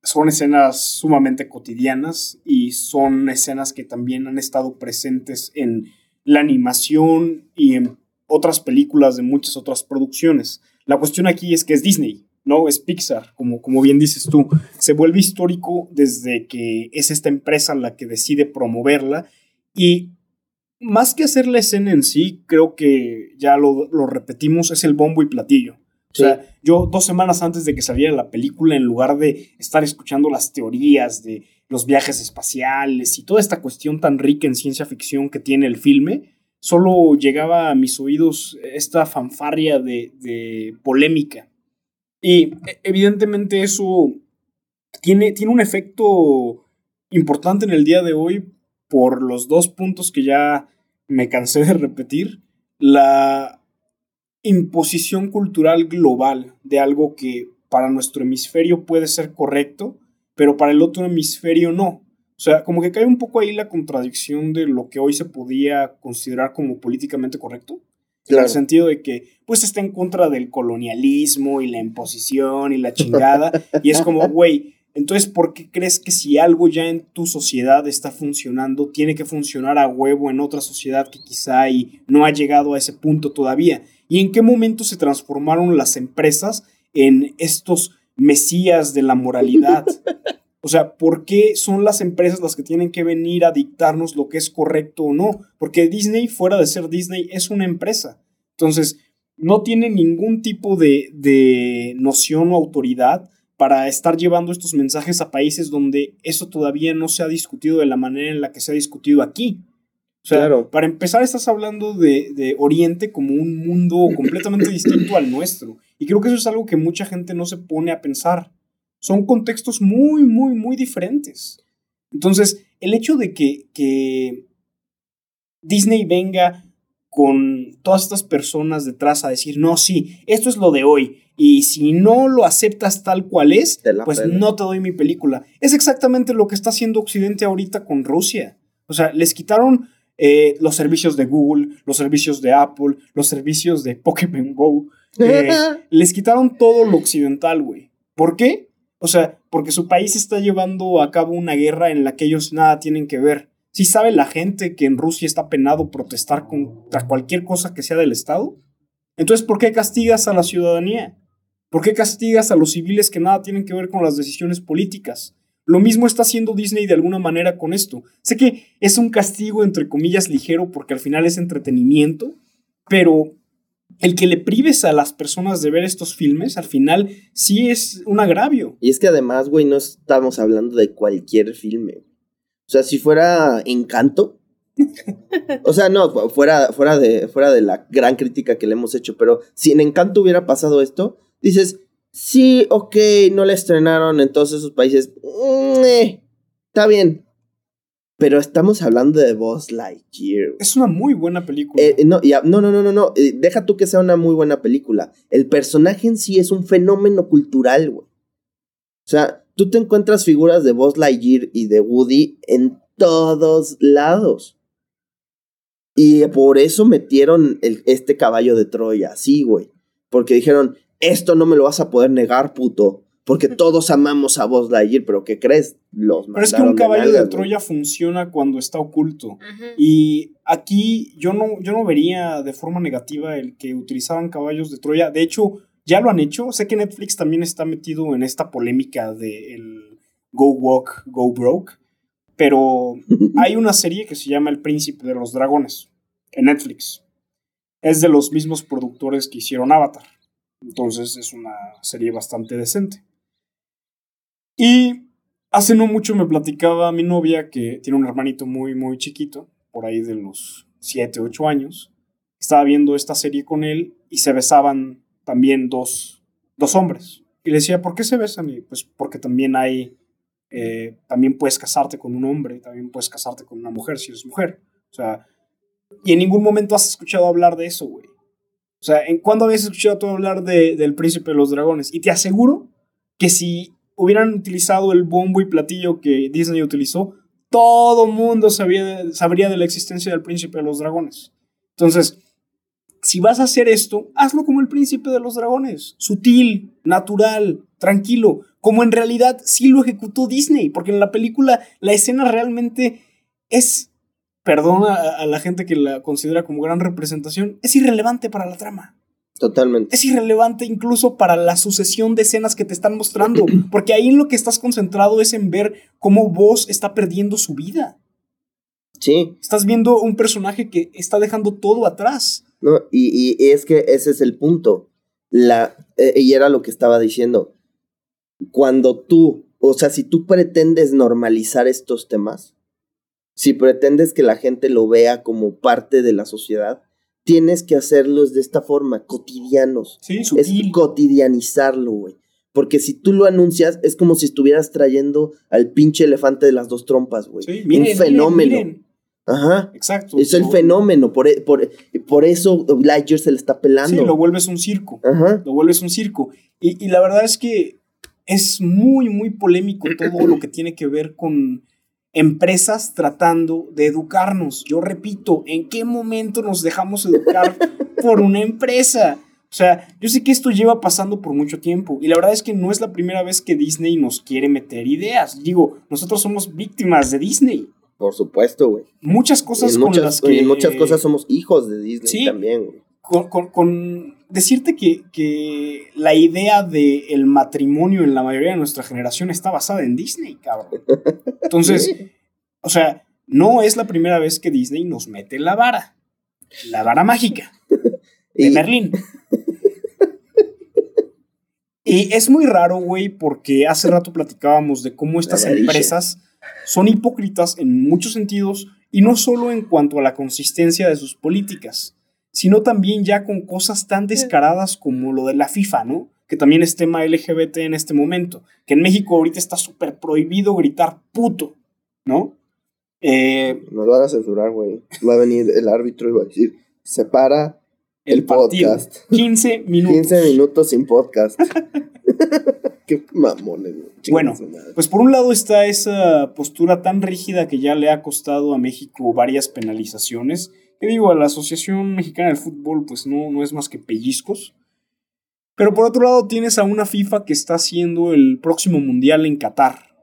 son escenas sumamente cotidianas y son escenas que también han estado presentes en la animación y en otras películas de muchas otras producciones. La cuestión aquí es que es Disney, ¿no? Es Pixar, como, como bien dices tú. Se vuelve histórico desde que es esta empresa la que decide promoverla y más que hacer la escena en sí, creo que ya lo, lo repetimos, es el bombo y platillo. O sea, yo dos semanas antes de que saliera la película, en lugar de estar escuchando las teorías de los viajes espaciales y toda esta cuestión tan rica en ciencia ficción que tiene el filme, solo llegaba a mis oídos esta fanfarria de, de polémica. Y e, evidentemente eso tiene, tiene un efecto importante en el día de hoy por los dos puntos que ya me cansé de repetir. La imposición cultural global de algo que para nuestro hemisferio puede ser correcto, pero para el otro hemisferio no. O sea, como que cae un poco ahí la contradicción de lo que hoy se podía considerar como políticamente correcto. En el sentido de que, pues, está en contra del colonialismo y la imposición y la chingada. y es como, güey, entonces, ¿por qué crees que si algo ya en tu sociedad está funcionando, tiene que funcionar a huevo en otra sociedad que quizá y no ha llegado a ese punto todavía? ¿Y en qué momento se transformaron las empresas en estos mesías de la moralidad? O sea, ¿por qué son las empresas las que tienen que venir a dictarnos lo que es correcto o no? Porque Disney, fuera de ser Disney, es una empresa. Entonces, no tiene ningún tipo de, de noción o autoridad para estar llevando estos mensajes a países donde eso todavía no se ha discutido de la manera en la que se ha discutido aquí. O sea, para empezar, estás hablando de, Oriente como un mundo completamente distinto al nuestro. Y creo que eso es algo que mucha gente no se pone a pensar. Son contextos muy, muy, muy diferentes. Entonces, el hecho de que, que Disney venga con todas estas personas detrás a decir, no, sí, esto es lo de hoy. Y si no lo aceptas tal cual es, pues no te doy mi película. Es exactamente lo que está haciendo Occidente ahorita con Rusia. O sea, les quitaron eh, los servicios de Google, los servicios de Apple, los servicios de Pokémon Go. Eh, les quitaron todo lo occidental, güey. ¿Por qué? O sea, porque su país está llevando a cabo una guerra en la que ellos nada tienen que ver. Si sabe la gente que en Rusia está penado protestar contra cualquier cosa que sea del Estado, entonces ¿por qué castigas a la ciudadanía? ¿Por qué castigas a los civiles que nada tienen que ver con las decisiones políticas? Lo mismo está haciendo Disney de alguna manera con esto. Sé que es un castigo entre comillas ligero porque al final es entretenimiento, pero el que le prives a las personas de ver estos filmes al final sí es un agravio. Y es que además, güey, no estamos hablando de cualquier filme. O sea, si fuera Encanto, o sea, no, fuera, fuera, de, fuera de la gran crítica que le hemos hecho, pero si en Encanto hubiera pasado esto, dices, Sí, ok, no la estrenaron en todos esos países. Mm, eh, está bien. Pero estamos hablando de Buzz Lightyear. Es una muy buena película. Eh, no, no, no, no, no, eh, deja tú que sea una muy buena película. El personaje en sí es un fenómeno cultural, güey. O sea, tú te encuentras figuras de Buzz Lightyear y de Woody en todos lados. Y por eso metieron el, este caballo de Troya, sí, güey. Porque dijeron, esto no me lo vas a poder negar, puto. Porque todos amamos a Buzz Lightyear, pero ¿qué crees? Los pero es que un caballo de, Troya funciona cuando está oculto. Y aquí yo no, yo no vería de forma negativa el que utilizaran caballos de Troya. De hecho, ya lo han hecho. Sé que Netflix también está metido en esta polémica de el Go Walk, Go Broke. Pero hay una serie que se llama El Príncipe de los Dragones en Netflix. Es de los mismos productores que hicieron Avatar. Entonces es una serie bastante decente. Y hace no mucho me platicaba mi novia que tiene un hermanito muy, muy chiquito, por ahí de los 7, 8 años. Estaba viendo esta serie con él y se besaban también dos, dos hombres. Y le decía, ¿por qué se besan? Y pues porque también hay, eh, también puedes casarte con un hombre, también puedes casarte con una mujer si eres mujer. O sea, y en ningún momento has escuchado hablar de eso, güey. O sea, ¿en cuándo habías escuchado tú hablar de, del príncipe de los dragones? Y te aseguro que si hubieran utilizado el bombo y platillo que Disney utilizó, todo mundo sabía, sabría de la existencia del príncipe de los dragones. Entonces, si vas a hacer esto, hazlo como el príncipe de los dragones. Sutil, natural, tranquilo. Como en realidad sí lo ejecutó Disney. Porque en la película la escena realmente es perdona a, la gente que la considera como gran representación, es irrelevante para la trama. Totalmente. Es irrelevante incluso para la sucesión de escenas que te están mostrando, porque ahí en lo que estás concentrado es en ver cómo vos está perdiendo su vida. Sí. Estás viendo un personaje que está dejando todo atrás. No, y, y es que ese es el punto. La, eh, y era lo que estaba diciendo. Cuando tú, o sea, si tú pretendes normalizar estos temas, si pretendes que la gente lo vea como parte de la sociedad, tienes que hacerlos de esta forma, cotidianos. Sí, Es sutil. cotidianizarlo, güey. Porque si tú lo anuncias, es como si estuvieras trayendo al pinche elefante de las dos trompas, güey. Sí, miren, Un fenómeno. miren, miren. Ajá. Exacto. Es el fenómeno. Por, e- por, por eso Lightyear se le está pelando. Sí, lo vuelves un circo. Ajá. Lo vuelves un circo. Y, y la verdad es que es muy, muy polémico todo lo que tiene que ver con empresas tratando de educarnos. Yo repito, ¿en qué momento nos dejamos educar por una empresa? O sea, yo sé que esto lleva pasando por mucho tiempo y la verdad es que no es la primera vez que Disney nos quiere meter ideas. Digo, nosotros somos víctimas de Disney. Por supuesto, güey. Muchas cosas con muchas, las que... y muchas cosas somos hijos de Disney Sí. también, güey. Con, con- con decirte que, que la idea del el matrimonio en la mayoría de nuestra generación está basada en Disney, cabrón. Entonces, Sí. o sea, no es la primera vez que Disney nos mete la vara. La vara mágica de Y- Merlín. Y es muy raro, güey, porque hace rato platicábamos de cómo estas empresas son hipócritas en muchos sentidos y no solo en cuanto a la consistencia de sus políticas, sino también ya con cosas tan descaradas como lo de la FIFA, ¿no? Que también es tema LGBT en este momento, que en México ahorita está súper prohibido gritar puto, ¿no? Eh, Nos van a censurar, güey. Va a venir el árbitro y va a decir, separa el, El partido. podcast. 15 minutos. 15 minutos sin podcast. Qué mamones, güey. Bueno. Pues por un lado está esa postura tan rígida que ya le ha costado a México varias penalizaciones. Que digo, a la Asociación Mexicana del Fútbol pues no, no es más que pellizcos. Pero por otro lado tienes a una FIFA que está haciendo el próximo Mundial en Qatar.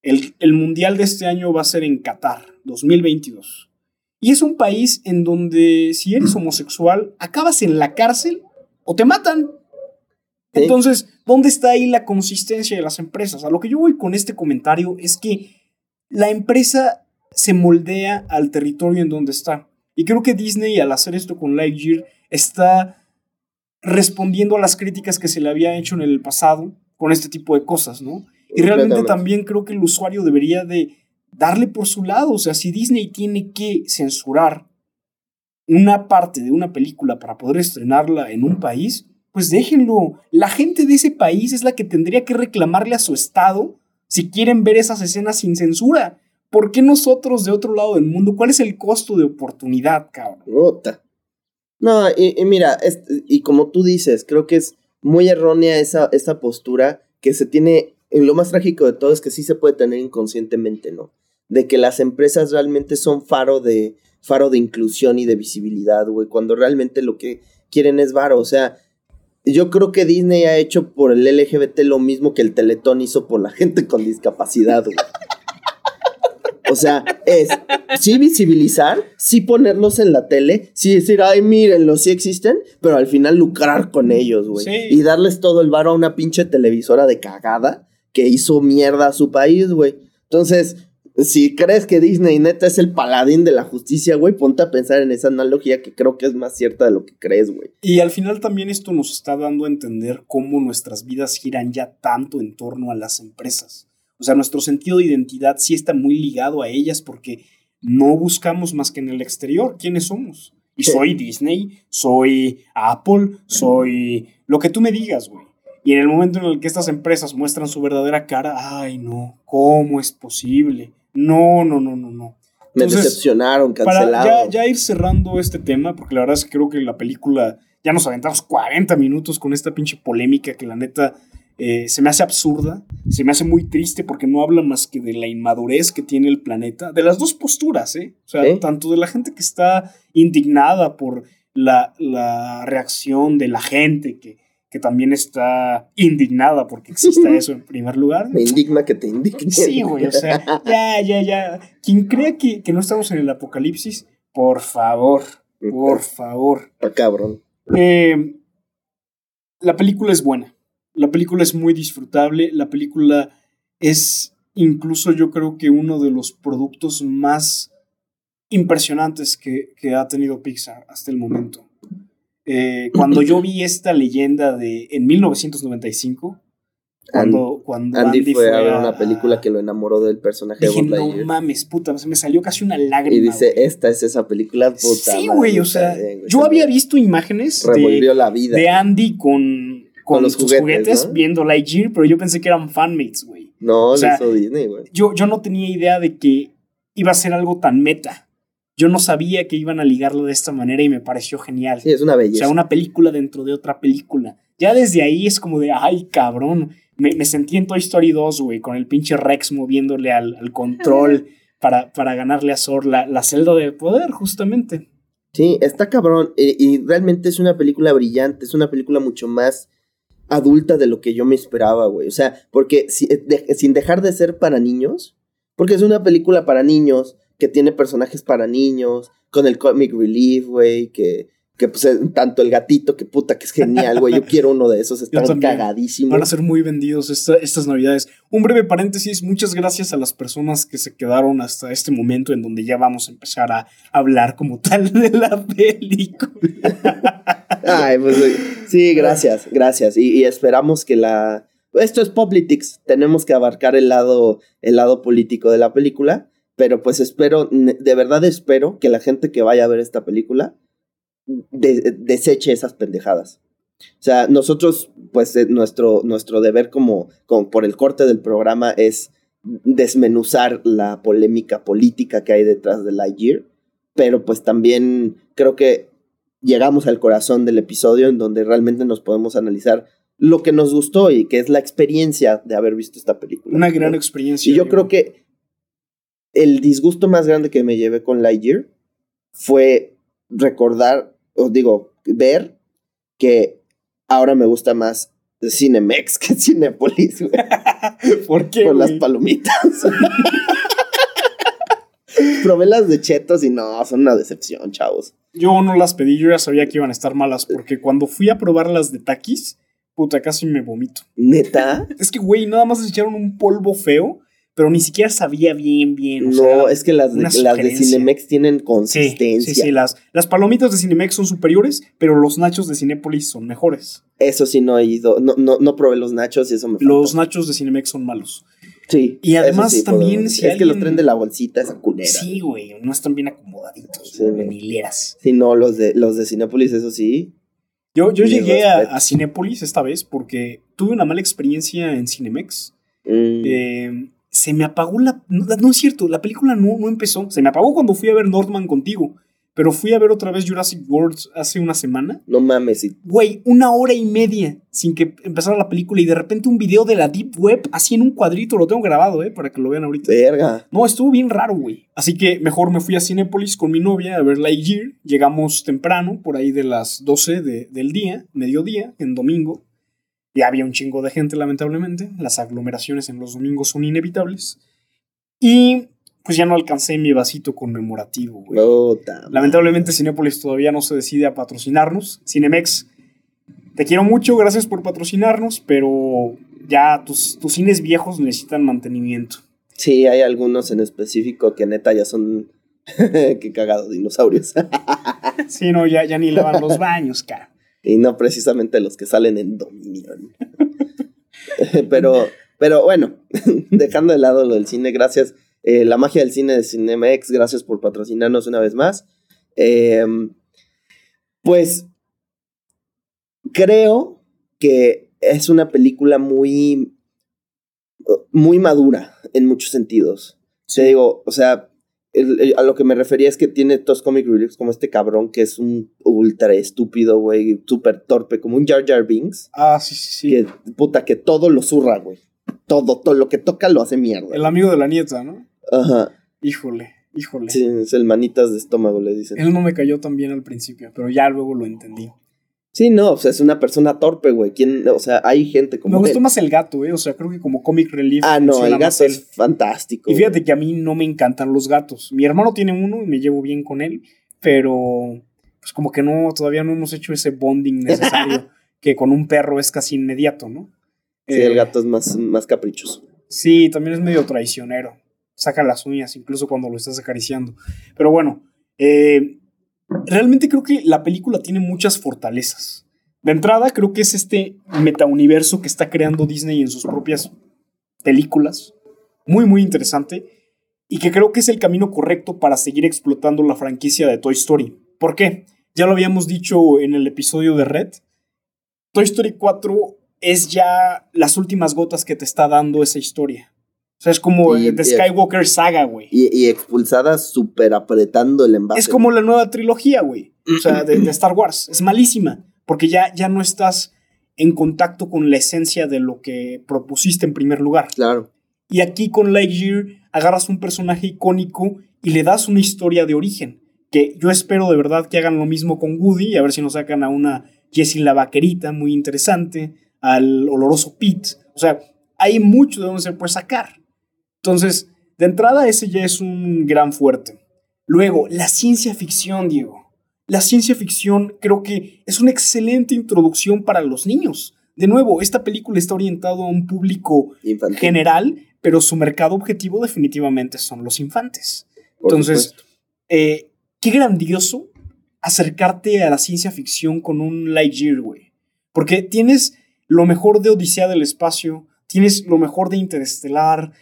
El, el Mundial de este año va a ser en Qatar, 2022. Y es un país en donde si eres homosexual, acabas en la cárcel o te matan. Sí. Entonces, ¿dónde está ahí la consistencia de las empresas? A lo que yo voy con este comentario es que la empresa se moldea al territorio en donde está. Y creo que Disney, al hacer esto con Lightyear, está respondiendo a las críticas que se le había hecho en el pasado con este tipo de cosas, ¿no? Y realmente también creo que el usuario debería de darle por su lado. O sea, si Disney tiene que censurar una parte de una película para poder estrenarla en un país, pues déjenlo. La gente de ese país es la que tendría que reclamarle a su estado si quieren ver esas escenas sin censura. ¿Por qué nosotros de otro lado del mundo? ¿Cuál es el costo de oportunidad, cabrón? No, y, mira, y como tú dices, creo que es muy errónea esa, postura que se tiene. Lo más trágico de todo es que sí se puede tener inconscientemente, ¿no? De que las empresas realmente son faro de faro de inclusión y de visibilidad, güey, cuando realmente lo que quieren es varo, o sea, yo creo que Disney ha hecho por el LGBT lo mismo que el Teletón hizo por la gente con discapacidad, güey. O sea, es sí visibilizar, sí ponerlos en la tele, sí decir, ay, mírenlos, sí existen, pero al final lucrar con ellos, güey. Sí. Y darles todo el varo a una pinche televisora de cagada que hizo mierda a su país, güey. Entonces, si crees que Disney neta es el paladín de la justicia, güey, ponte a pensar en esa analogía que creo que es más cierta de lo que crees, güey. Y al final también esto nos está dando a entender cómo nuestras vidas giran ya tanto en torno a las empresas. O sea, nuestro sentido de identidad sí está muy ligado a ellas porque no buscamos más que en el exterior quiénes somos. Y Sí. soy Disney, soy Apple, soy lo que tú me digas, güey. Y en el momento en el que estas empresas muestran su verdadera cara, ay no, ¿cómo es posible? No, no, no, no, no. Me Entonces, decepcionaron, Para cancelaron. ya, ya ir cerrando este tema, porque la verdad es que creo que la película ya nos aventamos 40 minutos con esta pinche polémica que la neta eh, se me hace absurda, se me hace muy triste porque no habla más que de la inmadurez que tiene el planeta, de las dos posturas, ¿eh? O sea, tanto de la gente que está indignada por la, la reacción de la gente que, que también está indignada porque exista eso en primer lugar. Me indigna que te indignen. Sí, güey, o sea, ya, ya, ya. Quien crea que, que no estamos en el apocalipsis, por favor, por favor. Está cabrón. Eh, la película es buena. La película es muy disfrutable. La película es incluso yo creo que uno de los productos más impresionantes que, que ha tenido Pixar hasta el momento. Eh, cuando yo vi esta leyenda de en 1995, cuando, cuando Andy, Andy, fue, a ver una película que lo enamoró del personaje dije, de Buzz no mames, puta, se me salió casi una lágrima. Y dice, güey". esta es esa película, puta sí, güey, o sea, bien, yo había visto imágenes de, Revolvió la vida. de Andy con, con, Con los sus juguetes, juguetes, ¿no? viendo Lightyear, pero yo pensé que eran fanmates, güey. No, o lo sea, hizo Disney, güey. Yo, yo no tenía idea de que iba a ser algo tan meta. Yo no sabía que iban a ligarlo de esta manera y me pareció genial. Sí, es una O belleza. sea, una película dentro de otra película. Ya desde ahí es como de, ay, cabrón. Me, me sentí en Toy Story 2, güey, con el pinche Rex moviéndole al, al control para, para ganarle a Zor la, la celda de poder, justamente. Sí, está cabrón. Y, y realmente es una película brillante. Es una película mucho más adulta de lo que yo me esperaba, güey. O sea, porque si- de- sin dejar de ser para niños, porque es una película para niños, que tiene personajes para niños, con el comic relief, güey, que, que pues es tanto el gatito, que puta, que es genial, güey. Yo quiero uno de esos, están cagadísimos. Van a ser muy vendidos esta- estas navidades. Un breve paréntesis, muchas gracias a las personas que se quedaron hasta este momento en donde ya vamos a empezar a hablar como tal de la película. Ay, pues sí, gracias, gracias. Y, y esperamos que la. Esto es Politics. Tenemos que abarcar el lado, el lado político de la película. Pero pues espero, de verdad espero que la gente que vaya a ver esta película de- deseche esas pendejadas. O sea, nosotros, pues eh, nuestro, nuestro deber como, como por el corte del programa es desmenuzar la polémica política que hay detrás de Lightyear. Pero pues también creo que llegamos al corazón del episodio en donde realmente nos podemos analizar lo que nos gustó y que es la experiencia de haber visto esta película. Una gran experiencia. Y yo creo que el disgusto más grande que me llevé con Lightyear fue recordar, os digo, ver que ahora me gusta más Cinemex que Cinepolis, güey, ¿Por qué? por las palomitas. Probé las de chetos y no, son una decepción, chavos. Yo no las pedí, yo ya sabía que iban a estar malas, porque cuando fui a probar las de Takis, puta, casi me vomito. ¿Neta? Es que, güey, nada más les echaron un polvo feo, pero ni siquiera sabía bien, bien. No, sea, es que las de, las de. Cinemex tienen sí, consistencia. sí, sí, las, las palomitas de Cinemex son superiores, pero los nachos de Cinépolis son mejores. Eso sí no he ido, no, no, no probé los nachos y eso me Los faltó. nachos de Cinemex son malos. Sí. Y además sí, también podemos- si Es que los traen de la bolsita esa culera. Sí, güey, no están bien acomodaditos, Sí, en hileras. Sí, no, los de, los de Cinépolis, eso sí. Yo, yo llegué a, a Cinépolis esta vez porque tuve una mala experiencia en Cinemex. Mm, Eh, se me apagó la. No, no es cierto, la película no, no empezó. Se me apagó cuando fui a ver Northman contigo. Pero fui a ver otra vez Jurassic World hace una semana. no mames. sí. Güey, una hora y media sin que empezara la película y de repente un video de la Deep Web así en un cuadrito. Lo tengo grabado, ¿eh? Para que lo vean ahorita. Verga. No, estuvo bien raro, güey. Así que mejor me fui a Cinépolis con mi novia a ver Lightyear. Llegamos temprano, por ahí de las 12 de- del día, mediodía, en domingo. Y había un chingo de gente, lamentablemente. Las aglomeraciones en los domingos son inevitables. Y pues ya no alcancé mi vasito conmemorativo, güey. Lamentablemente Cinépolis todavía no se decide a patrocinarnos. Cinemex, te quiero mucho, gracias por patrocinarnos, pero ya tus, tus cines viejos necesitan mantenimiento. Sí, hay algunos en específico que neta ya son. Qué cagado, dinosaurios. Sí, no, ya, ya ni lavan los baños, cara. Y no precisamente los que salen en Dominion. pero, pero bueno, dejando de lado lo del cine, gracias. Eh, la magia del cine de Cinemex, gracias por patrocinarnos una vez más. Eh, pues creo que es una película muy, muy madura en muchos sentidos. Te digo, o sea, el- el- a lo que me refería es que tiene estos comic reliefs como este cabrón que es un ultra estúpido, güey, súper torpe, como un Jar Jar Binks, Ah, sí, sí, sí. que puta, que todo lo zurra, güey. Todo, todo lo que toca lo hace mierda. El amigo de la nieta, ¿no? Ajá. Híjole, híjole. Sí, es el manitas de estómago, le dicen. Él no me cayó tan bien al principio, pero ya luego lo entendí. Sí, no, o sea, es una persona torpe, güey. ¿Quién, o sea, hay gente como Me gustó él. más el gato, ¿eh? O sea, creo que como comic relief. Ah, no, el más gato él. es fantástico. Y fíjate güey. que a mí no me encantan los gatos. Mi hermano tiene uno y me llevo bien con él, pero pues como que no, todavía no hemos hecho ese bonding necesario que con un perro es casi inmediato, ¿no? Sí, Eh, el gato es más, más caprichoso. Sí, también es medio traicionero. Saca las uñas, incluso cuando lo estás acariciando. Pero bueno, eh, realmente creo que la película tiene muchas fortalezas. De entrada, creo que es este metauniverso que está creando Disney en sus propias películas. Muy, muy interesante. Y que creo que es el camino correcto para seguir explotando la franquicia de Toy Story. ¿Por qué? Ya lo habíamos dicho en el episodio de Red. Toy Story 4 es ya las últimas gotas que te está dando esa historia. O sea, es como Y- The Skywalker Saga, güey. Y, y expulsada súper apretando el envase. Es como la nueva trilogía, güey. O sea, de, de Star Wars. Es malísima. Porque ya, ya no estás en contacto con la esencia de lo que propusiste en primer lugar. Claro. Y aquí con Lightyear agarras un personaje icónico y le das una historia de origen. Que yo espero de verdad que hagan lo mismo con Woody y a ver si nos sacan a una Jessie la vaquerita muy interesante, al oloroso Pete. O sea, hay mucho de donde se puede sacar. Entonces, de entrada, ese ya es un gran fuerte. Luego, la ciencia ficción, Diego. La ciencia ficción creo que es una excelente introducción para los niños. De nuevo, esta película está orientada a un público Infantil. general, pero su mercado objetivo definitivamente son los infantes. por Entonces, eh, qué grandioso acercarte a la ciencia ficción con un Lightyear, güey. Porque tienes lo mejor de Odisea del Espacio, tienes lo mejor de Interestelar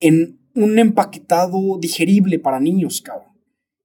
en un empaquetado digerible para niños, cabrón.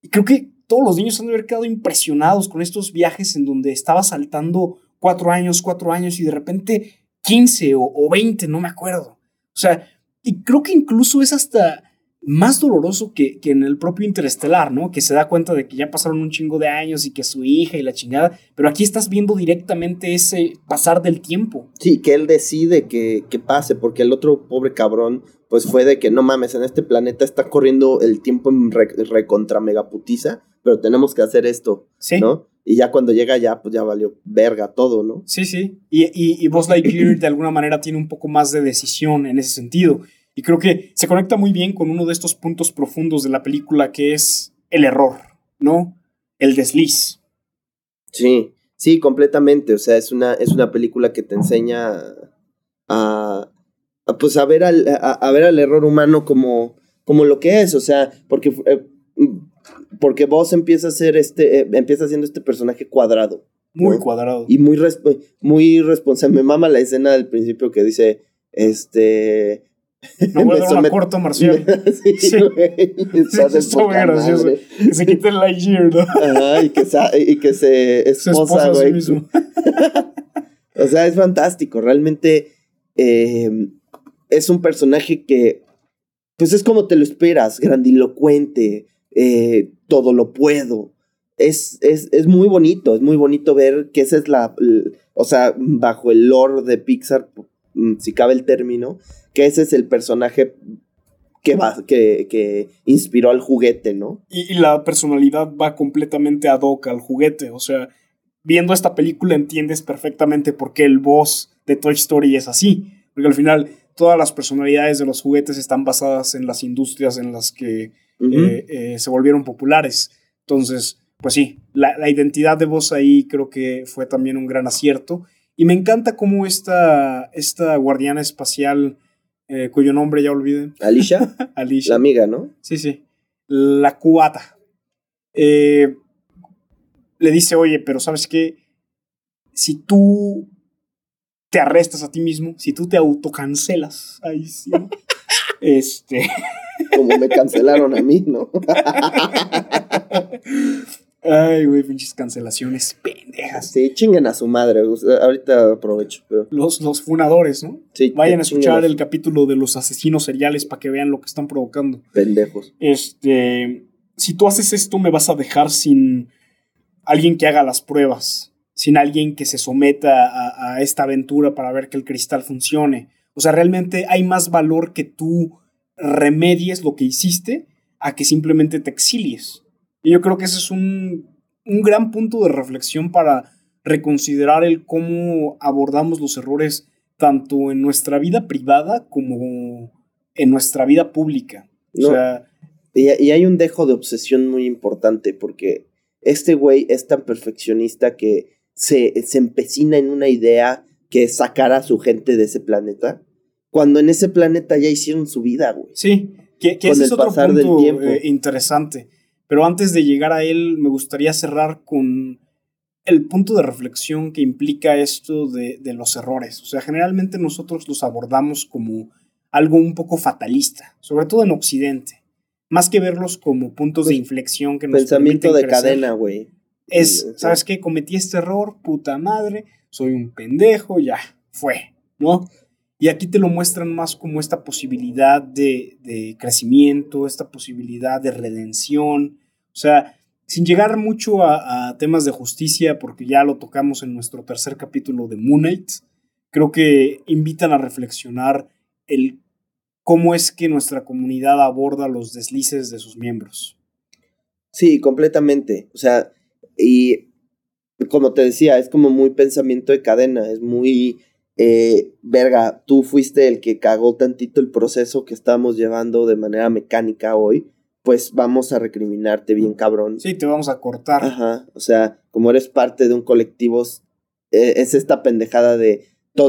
Y creo que todos los niños han de haber quedado impresionados con estos viajes en donde estaba saltando cuatro años, cuatro años y de repente 15 o, o 20, no me acuerdo. O sea, y creo que incluso es hasta más doloroso que, que en el propio Interestelar, ¿no? Que se da cuenta de que ya pasaron un chingo de años y que su hija y la chingada, pero aquí estás viendo directamente ese pasar del tiempo. Sí, que él decide que, que pase, porque el otro pobre cabrón, pues fue de que no mames, en este planeta está corriendo el tiempo en re, recontra megaputiza, pero tenemos que hacer esto, Sí. ¿no? Y ya cuando llega ya, pues ya valió verga todo, ¿no? Sí, sí. Y, y, y Buzz Lightyear de alguna manera tiene un poco más de decisión en ese sentido. Y creo que se conecta muy bien con uno de estos puntos profundos de la película que es el error, ¿no? El desliz. Sí, sí, completamente. O sea, es una, es una película que te enseña a, a, pues a ver al, a, a ver al error humano como, como lo que es. O sea, porque, eh, porque vos empieza a ser este, eh, empieza siendo este personaje cuadrado. Muy ¿no? cuadrado. Y muy, resp- muy responsable. Me mama la escena del principio que dice, este... No voy a dar una corta marcial. sí, Sí. güey. Está muy gracioso. madre. Que se quite el Lightyear, ¿no? Ajá, y que, y que se Se esposa, esposa a sí güey. mismo. O sea, es fantástico. Realmente eh, es un personaje que, pues es como te lo esperas, grandilocuente, eh, todo lo puedo. Es, es, es muy bonito, es muy bonito ver que esa es la, o sea, bajo el lore de Pixar, mm, si cabe el término, que ese es el personaje que, va, que, que inspiró al juguete, ¿no? Y, y la personalidad va completamente ad hoc al juguete. O sea, viendo esta película entiendes perfectamente por qué el boss de Toy Story es así. Porque al final todas las personalidades de los juguetes están basadas en las industrias en las que eh, eh, se volvieron populares. Entonces, pues sí, la, la identidad de voz ahí creo que fue también un gran acierto. Y me encanta cómo esta, esta guardiana espacial, eh, cuyo nombre ya olvidé, Alicia, Alicia. la amiga, ¿no? Sí, sí. La cubata. Eh, le dice, oye, pero ¿sabes qué? Si tú te arrestas a ti mismo, si tú te autocancelas, ahí sí. ¿no? este. Como me cancelaron a mí, ¿no? Ay, güey, pinches cancelaciones pendejas. Sí, chinguen a su madre. o sea, ahorita aprovecho. Pero, Los, los funadores, ¿no? sí, Vayan a escuchar el capítulo de los asesinos seriales para que vean lo que están provocando. Pendejos. este, si tú haces esto me vas a dejar sin alguien que haga las pruebas, sin alguien que se someta a, a esta aventura para ver que el cristal funcione. O sea, realmente hay más valor que tú remedies lo que hiciste a que simplemente te exilies. Y yo creo que ese es un, un gran punto de reflexión para reconsiderar el cómo abordamos los errores tanto en nuestra vida privada como en nuestra vida pública. O No. sea, Y, y hay un dejo de obsesión muy importante porque este güey es tan perfeccionista que se, se empecina en una idea que es sacar a su gente de ese planeta. Cuando en ese planeta ya hicieron su vida, güey. Sí, Que, ese es otro pasar del punto tiempo. eh, interesante. Pero antes de llegar a él, me gustaría cerrar con el punto de reflexión que implica esto de, de los errores. O sea, generalmente nosotros los abordamos como algo un poco fatalista, sobre todo en Occidente. Más que verlos como puntos de inflexión que nos Pensamiento de crecer. cadena, güey. Es. ¿sabes qué? Cometí este error, puta madre, soy un pendejo, ya, fue, ¿no? Y aquí te lo muestran más como esta posibilidad de, de crecimiento, esta posibilidad de redención. O sea, sin llegar mucho a, temas de justicia, porque ya lo tocamos en nuestro tercer capítulo de Moon Knight, creo que invitan a reflexionar el cómo es que nuestra comunidad aborda los deslices de sus miembros. Sí, completamente. O sea, y como te decía, es como muy pensamiento de cadena, es muy, eh, verga, tú fuiste el que cagó tantito el proceso que estamos llevando de manera mecánica hoy, pues vamos a recriminarte bien cabrón. Sí, te vamos a cortar. Ajá, o sea, como eres parte de un colectivo, eh, es esta pendejada de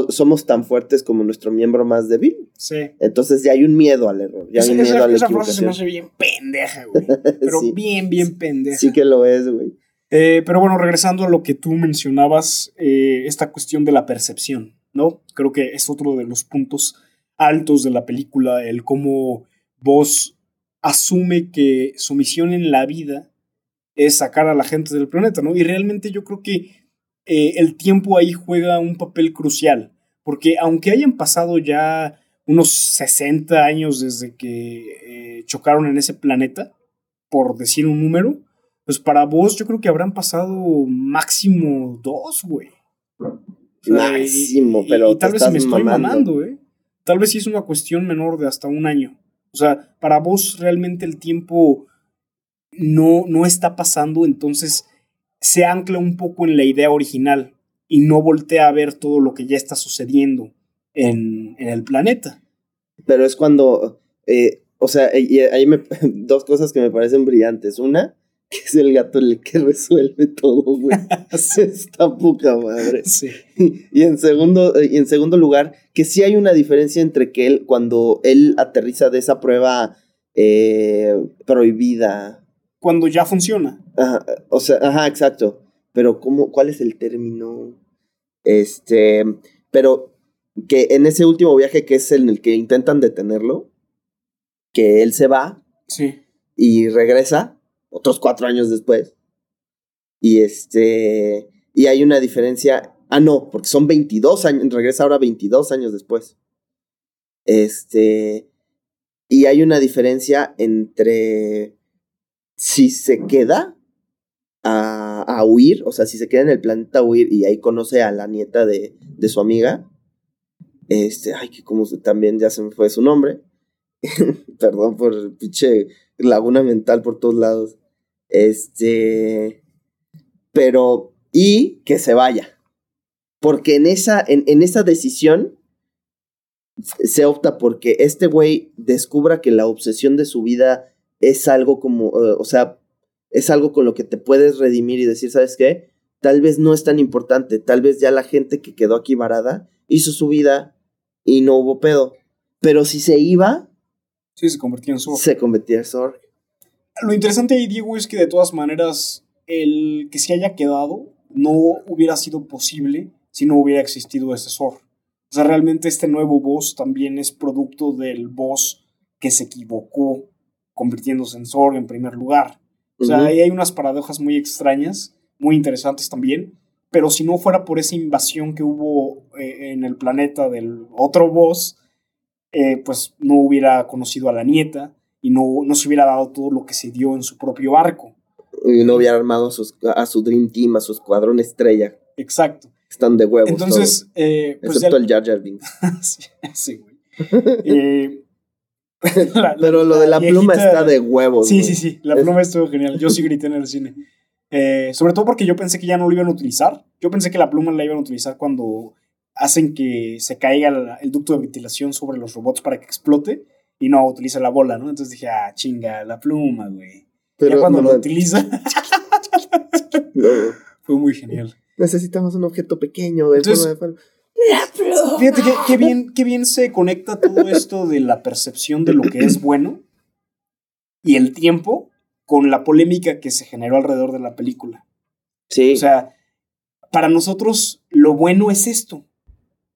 somos tan fuertes como nuestro miembro más débil. Sí. Entonces ya hay un miedo al error, ya hay Esa, un miedo esa- a la esa frase se me hace bien pendeja, güey. Pero Sí. bien, bien pendeja. Sí que lo es, güey. Eh, pero bueno, regresando a lo que tú mencionabas, eh, esta cuestión de la percepción, ¿no? Creo que es otro de los puntos altos de la película, el cómo vos asume que su misión en la vida es sacar a la gente del planeta, ¿no? Y realmente yo creo que eh, el tiempo ahí juega un papel crucial, porque aunque hayan pasado ya unos 60 años desde que eh, chocaron en ese planeta, por decir un número, pues para vos yo creo que habrán pasado máximo dos, güey. O sea, Máximo, y- pero y tal te vez me estoy mamando. mamando, ¿eh? Tal vez sí es una cuestión menor de hasta un año. O sea, para vos realmente el tiempo no, no está pasando, entonces se ancla un poco en la idea original y no voltea a ver todo lo que ya está sucediendo en, en el planeta. Pero es cuando, eh, o sea, y ahí me, dos cosas que me parecen brillantes. Una, que es el gato el que resuelve todo, güey. Está poca madre. Sí. Y en segundo, y en segundo lugar, que sí hay una diferencia entre que él, cuando él aterriza de esa prueba eh, prohibida. Cuando ya funciona. Ajá, o sea, ajá, exacto. Pero ¿cómo, ¿cuál es el término? Este, pero que en ese último viaje que es en el que intentan detenerlo, que él se va Sí. y regresa otros cuatro años después. Y este, y hay una diferencia, ah, no, porque son 22 años, regresa ahora 22 años después. Este, y hay una diferencia entre si se queda a, a huir, o sea, si se queda en el planeta a huir y ahí conoce a la nieta de, de su amiga, este, ay, que como también ya se me fue su nombre, perdón por pinche laguna mental por todos lados, este, pero, y que se vaya, porque en esa, en, en esa decisión se opta porque este güey descubra que la obsesión de su vida es algo como, eh, o sea, es algo con lo que te puedes redimir y decir, ¿sabes qué? Tal vez no es tan importante, tal vez ya la gente que quedó aquí varada hizo su vida y no hubo pedo. Pero si se iba, Sí, se convertía en Zorg. se convertía en Zorg. Lo interesante ahí, Diego, es que de todas maneras el que se haya quedado no hubiera sido posible si no hubiera existido ese Zorg. O sea, realmente este nuevo boss también es producto del boss que se equivocó convirtiéndose en Zorg en primer lugar. O sea, ahí hay unas paradojas muy extrañas, muy interesantes también. Pero si no fuera por esa invasión que hubo eh, en el planeta del otro boss, eh, pues no hubiera conocido a la nieta y no, no se hubiera dado todo lo que se dio en su propio arco. Y no hubiera armado a, sus- a su Dream Team, a su escuadrón estrella. Exacto. Están de huevos. Entonces, eh, pues excepto el Jar Jar Binks. sí, sí, güey. Eh, la- Pero lo de la pluma viejita- está de huevos. Sí, güey. sí, sí. La Es- pluma estuvo genial. Yo sí grité en el cine. Eh, sobre todo porque yo pensé que ya no lo iban a utilizar. Yo pensé que la pluma la iban a utilizar cuando hacen que se caiga el ducto de ventilación sobre los robots para que explote. Y no, utiliza la bola, ¿no? Entonces dije, ah, chinga, la pluma, güey. Pero ya cuando no, lo utiliza, fue muy genial. necesitamos un objeto pequeño. De Entonces- forma de palo. Fíjate que, qué bien, qué bien se conecta todo esto de la percepción de lo que es bueno y el tiempo con la polémica que se generó alrededor de la película. Sí. O sea, para nosotros lo bueno es esto,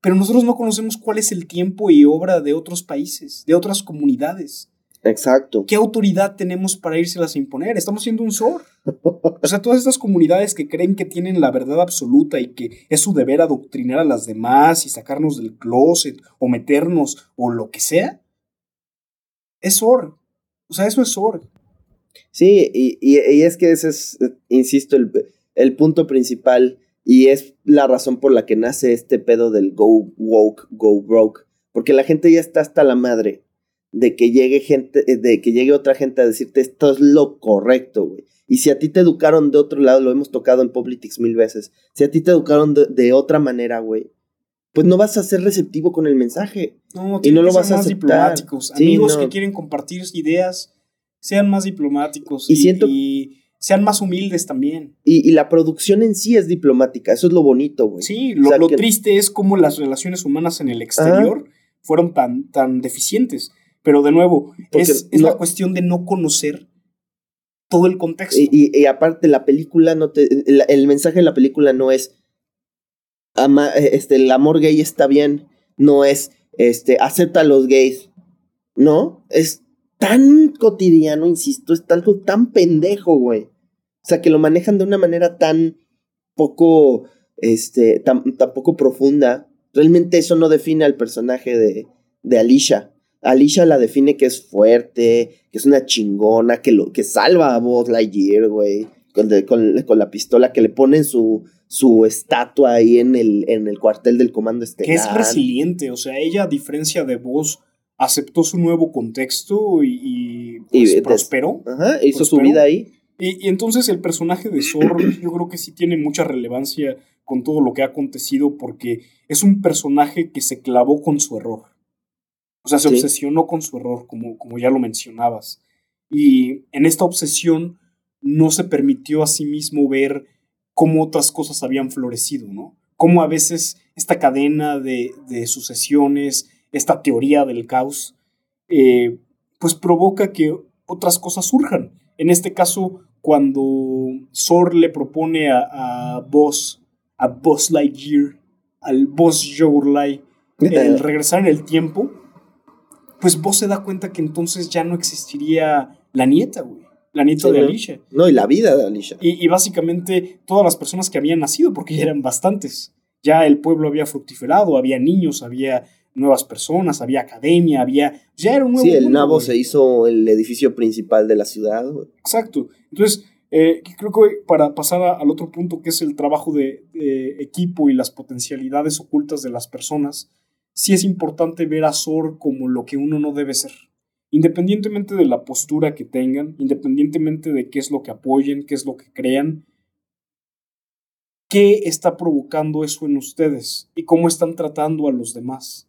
pero nosotros no conocemos cuál es el tiempo y obra de otros países, de otras comunidades. Exacto. ¿Qué autoridad tenemos para írselas a imponer? Estamos siendo un SOR. O sea, todas estas comunidades que creen que tienen la verdad absoluta y que es su deber adoctrinar a las demás y sacarnos del closet o meternos o lo que sea, es SOR. O sea, eso es SOR. Sí, y, y, y es que ese es, insisto, el, el punto principal y es la razón por la que nace este pedo del go woke, go broke. Porque la gente ya está hasta la madre de que llegue gente, de que llegue otra gente a decirte esto es lo correcto, güey. Y si a ti te educaron de otro lado, lo hemos tocado en Politics mil veces, si a ti te educaron de, de otra manera, güey, pues no vas a ser receptivo con el mensaje. No, y no lo vas a más aceptar. diplomáticos. Sí, Amigos no. que quieren compartir ideas, sean más diplomáticos Y y, siento- y sean más humildes también. Y, y la producción en sí es diplomática, eso es lo bonito, güey. Sí, lo, O sea, lo que- triste es cómo las relaciones humanas en el exterior fueron tan, tan deficientes. Pero de nuevo, Porque es, es no- la cuestión de no conocer todo el contexto. Y, y- y aparte, la película no te. El, el mensaje de la película no es. ama- este, el amor gay está bien. No es. Este, acepta a los gays. No. Es tan cotidiano, insisto. Es algo tan pendejo, güey. O sea, que lo manejan de una manera tan poco. Este. tan, tan poco profunda. Realmente eso no define al personaje de, de Alicia. Alicia la define que es fuerte, que es una chingona, que, lo, que salva a Buzz Lightyear, güey. Con, de- con- con la pistola que le ponen su, su estatua ahí en el, en el cuartel del comando estelar. que es resiliente. O sea, ella, a diferencia de vos, aceptó su nuevo contexto y, y, pues, prosperó. Ajá, hizo su vida ahí. Y, y entonces el personaje de Zorro yo creo que sí tiene mucha relevancia con todo lo que ha acontecido porque es un personaje que se clavó con su error. O sea, se Sí. obsesionó con su error, como, como ya lo mencionabas. Y en esta obsesión no se permitió a sí mismo ver cómo otras cosas habían florecido, ¿no? Cómo a veces esta cadena de, de sucesiones, esta teoría del caos, eh, pues provoca que otras cosas surjan. En este caso, cuando Sor le propone a, a Buzz, a Buzz Lightyear, al Buzz Jourlai, el regresar en el tiempo, pues Buzz se da cuenta que entonces ya no existiría la nieta, güey. La nieta Sí, de. Alicia. No, y la vida de Alicia. Y, y básicamente todas las personas que habían nacido, porque ya eran bastantes. Ya el pueblo había fructiferado, había niños, había nuevas personas, había academia, había... Ya era un nuevo Sí, el mundo, nabo güey. se hizo el edificio principal de la ciudad, güey. Exacto. Entonces, eh, creo que para pasar a- al otro punto, que es el trabajo de, de equipo y las potencialidades ocultas de las personas, sí es importante ver a Sor como lo que uno no debe ser. Independientemente de la postura que tengan, independientemente de qué es lo que apoyen, qué es lo que crean, ¿qué está provocando eso en ustedes? ¿Y cómo están tratando a los demás?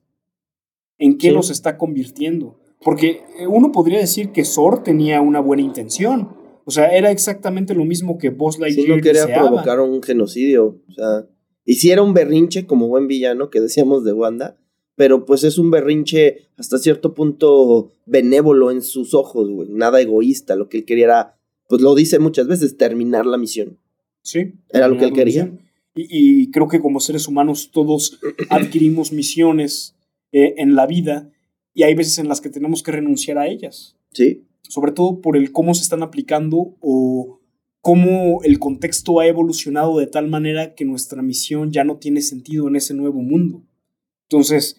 ¿En qué Sí. los está convirtiendo? Porque eh, uno podría decir que Sor tenía una buena intención. O sea, era exactamente lo mismo que Buzz Sí, Lightyear no quería deseaba. provocar un genocidio. O sea, hiciera un berrinche como buen villano que decíamos de Wanda, pero pues es un berrinche hasta cierto punto benévolo en sus ojos, güey. Nada egoísta. Lo que él quería era, pues lo dice muchas veces, terminar la misión. Sí. Era lo que él quería. y creo que como seres humanos todos adquirimos misiones eh, en la vida y hay veces en las que tenemos que renunciar a ellas. Sí, sobre todo por el cómo se están aplicando o cómo el contexto ha evolucionado de tal manera que nuestra misión ya no tiene sentido en ese nuevo mundo. Entonces,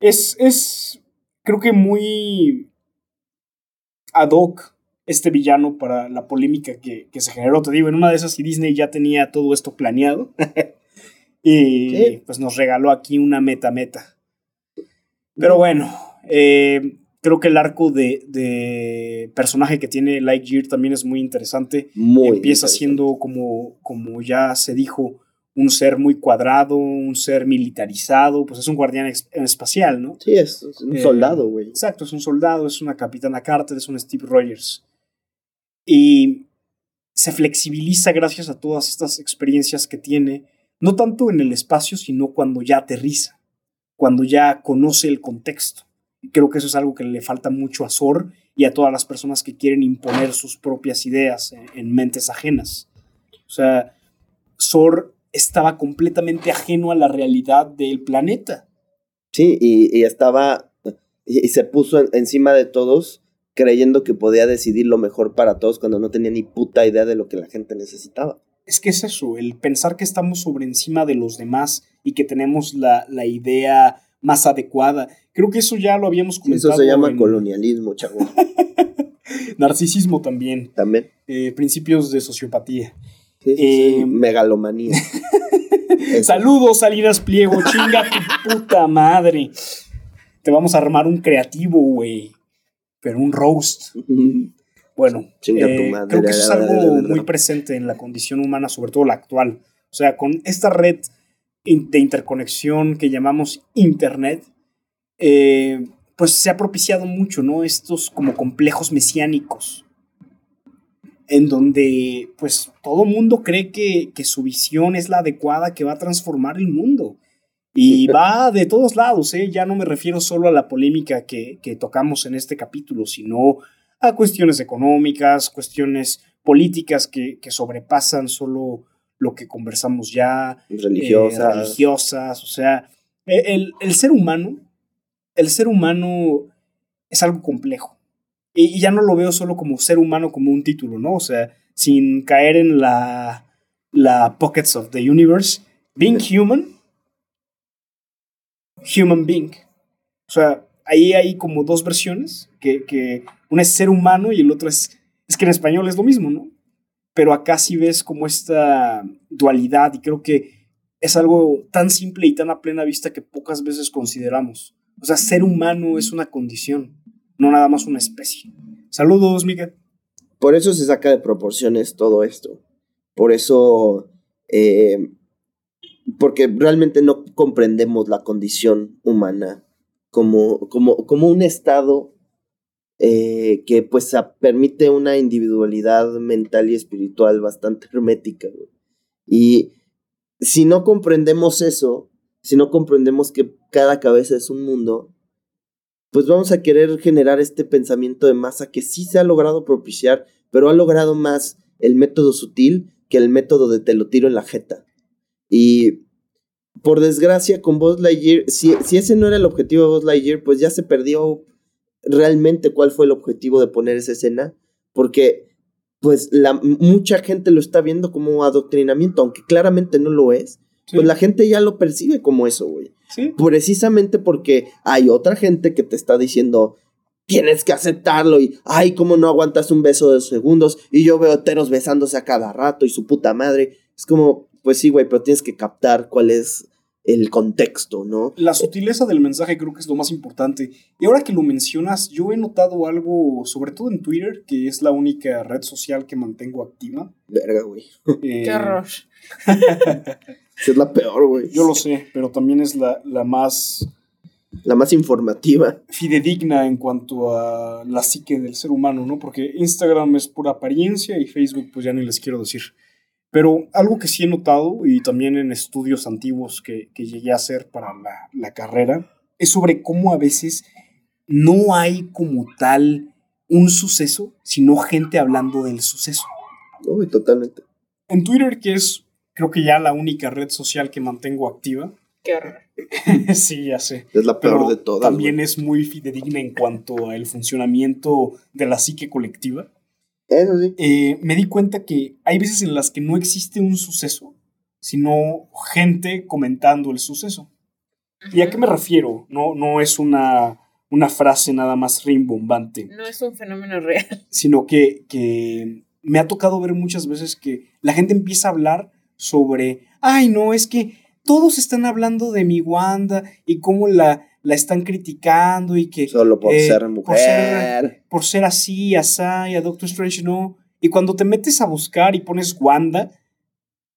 es, es creo que muy ad hoc este villano para la polémica que, que se generó. Te digo, en una de esas y Disney ya tenía todo esto planeado. y pues nos regaló aquí una meta meta. Pero bueno, eh, creo que el arco de, de personaje que tiene Lightyear también es muy interesante. muy. Empieza interesante. siendo, como, como ya se dijo, un ser muy cuadrado, un ser militarizado, pues es un guardián espacial, ¿no? Sí, es, es un Eh, soldado, güey. Exacto, es un soldado, es una capitana Carter, es un Steve Rogers. Y se flexibiliza gracias a todas estas experiencias que tiene, no tanto en el espacio, sino cuando ya aterriza, cuando ya conoce el contexto. Creo que eso es algo que le falta mucho a Zor y a todas las personas que quieren imponer sus propias ideas en, en mentes ajenas. O sea, Sor estaba completamente ajeno a la realidad del planeta. Sí, y, estaba, y, se puso en- encima de todos creyendo que podía decidir lo mejor para todos cuando no tenía ni puta idea de lo que la gente necesitaba. Es que es eso, el pensar que estamos sobre encima de los demás y que tenemos la, la idea más adecuada. Creo que eso ya lo habíamos comentado. Eso se llama en colonialismo, chavo. Narcisismo también, También. eh, principios de sociopatía. Sí, sí, sí, Eh, megalomanía. Saludos, Salinas Pliego, chinga tu puta madre. Te vamos a armar un creativo, güey. Pero un roast. Tu eh, madre, creo que eso es algo muy presente en la condición humana, sobre todo la actual. O sea, con esta red de interconexión que llamamos Internet, eh, pues se ha propiciado mucho, ¿no? Estos como complejos mesiánicos, en donde pues todo mundo cree que, que su visión es la adecuada que va a transformar el mundo. Y va de todos lados, ¿eh? Ya no me refiero solo a la polémica que, que tocamos en este capítulo, sino a cuestiones económicas, cuestiones políticas que, que sobrepasan solo lo que conversamos ya, eh, Religiosas. religiosas, o sea, e- el, el ser humano, el ser humano es algo complejo. Y, y ya no lo veo solo como ser humano como un título, ¿no? O sea, sin caer en la, la pockets of the universe, being human, human being. O sea, ahí hay como dos versiones, que, que una es ser humano y el otro es, es que en español es lo mismo, ¿no? Pero acá sí ves como esta dualidad y creo que es algo tan simple y tan a plena vista que pocas veces consideramos. O sea, ser humano es una condición, no nada más una especie. Saludos, Miguel. Por eso se saca de proporciones todo esto. Por eso, eh, porque realmente no comprendemos la condición humana como, como, como un estado eh, que pues permite una individualidad mental y espiritual bastante hermética. Y si no comprendemos eso, si no comprendemos que cada cabeza es un mundo, pues vamos a querer generar este pensamiento de masa que sí se ha logrado propiciar, pero ha logrado más el método sutil que el método de te lo tiro en la jeta. Y por desgracia, con Buzz Lightyear, si, si ese no era el objetivo de Buzz Lightyear, pues ya se perdió realmente cuál fue el objetivo de poner esa escena, porque pues la, mucha gente lo está viendo como adoctrinamiento, aunque claramente no lo es, pues la gente ya lo percibe como eso, güey. Sí. Precisamente porque hay otra gente que te está diciendo, tienes que aceptarlo y, ay, cómo no aguantas un beso de dos segundos y yo veo heteros besándose a cada rato y su puta madre. Es como, pues sí, güey, pero tienes que captar cuál es el contexto, ¿no? La sutileza del mensaje creo que es lo más importante. Y ahora que lo mencionas, yo he notado algo, sobre todo en Twitter, que es la única red social que mantengo activa. Verga, güey. Eh, Qué horror. Es la peor, güey. Yo lo sé, pero también es la, la más La más informativa. fidedigna en cuanto a la psique del ser humano, ¿no? Porque Instagram es pura apariencia y Facebook pues ya ni les quiero decir. Pero algo que sí he notado y también en estudios antiguos que, que llegué a hacer para la, la carrera es sobre cómo a veces no hay como tal un suceso, sino gente hablando del suceso. Uy, totalmente. En Twitter, que es creo que ya la única red social que mantengo activa, Qué horror. sí, ya sé. Es la peor pero de todas. también güey. es muy fidedigna en cuanto al funcionamiento de la psique colectiva. Eso sí. Eh, me di cuenta que hay veces en las que no existe un suceso, sino gente comentando el suceso. ¿Y a qué me refiero? No, no es una, una frase nada más rimbombante, No es un fenómeno real. sino que, que me ha tocado ver muchas veces que la gente empieza a hablar sobre, ay, no, es que todos están hablando de mi Wanda y cómo la, la están criticando y que Solo por eh, ser por mujer. ser- por ser así, asá, y a Doctor Strange no. Y cuando te metes a buscar y pones Wanda,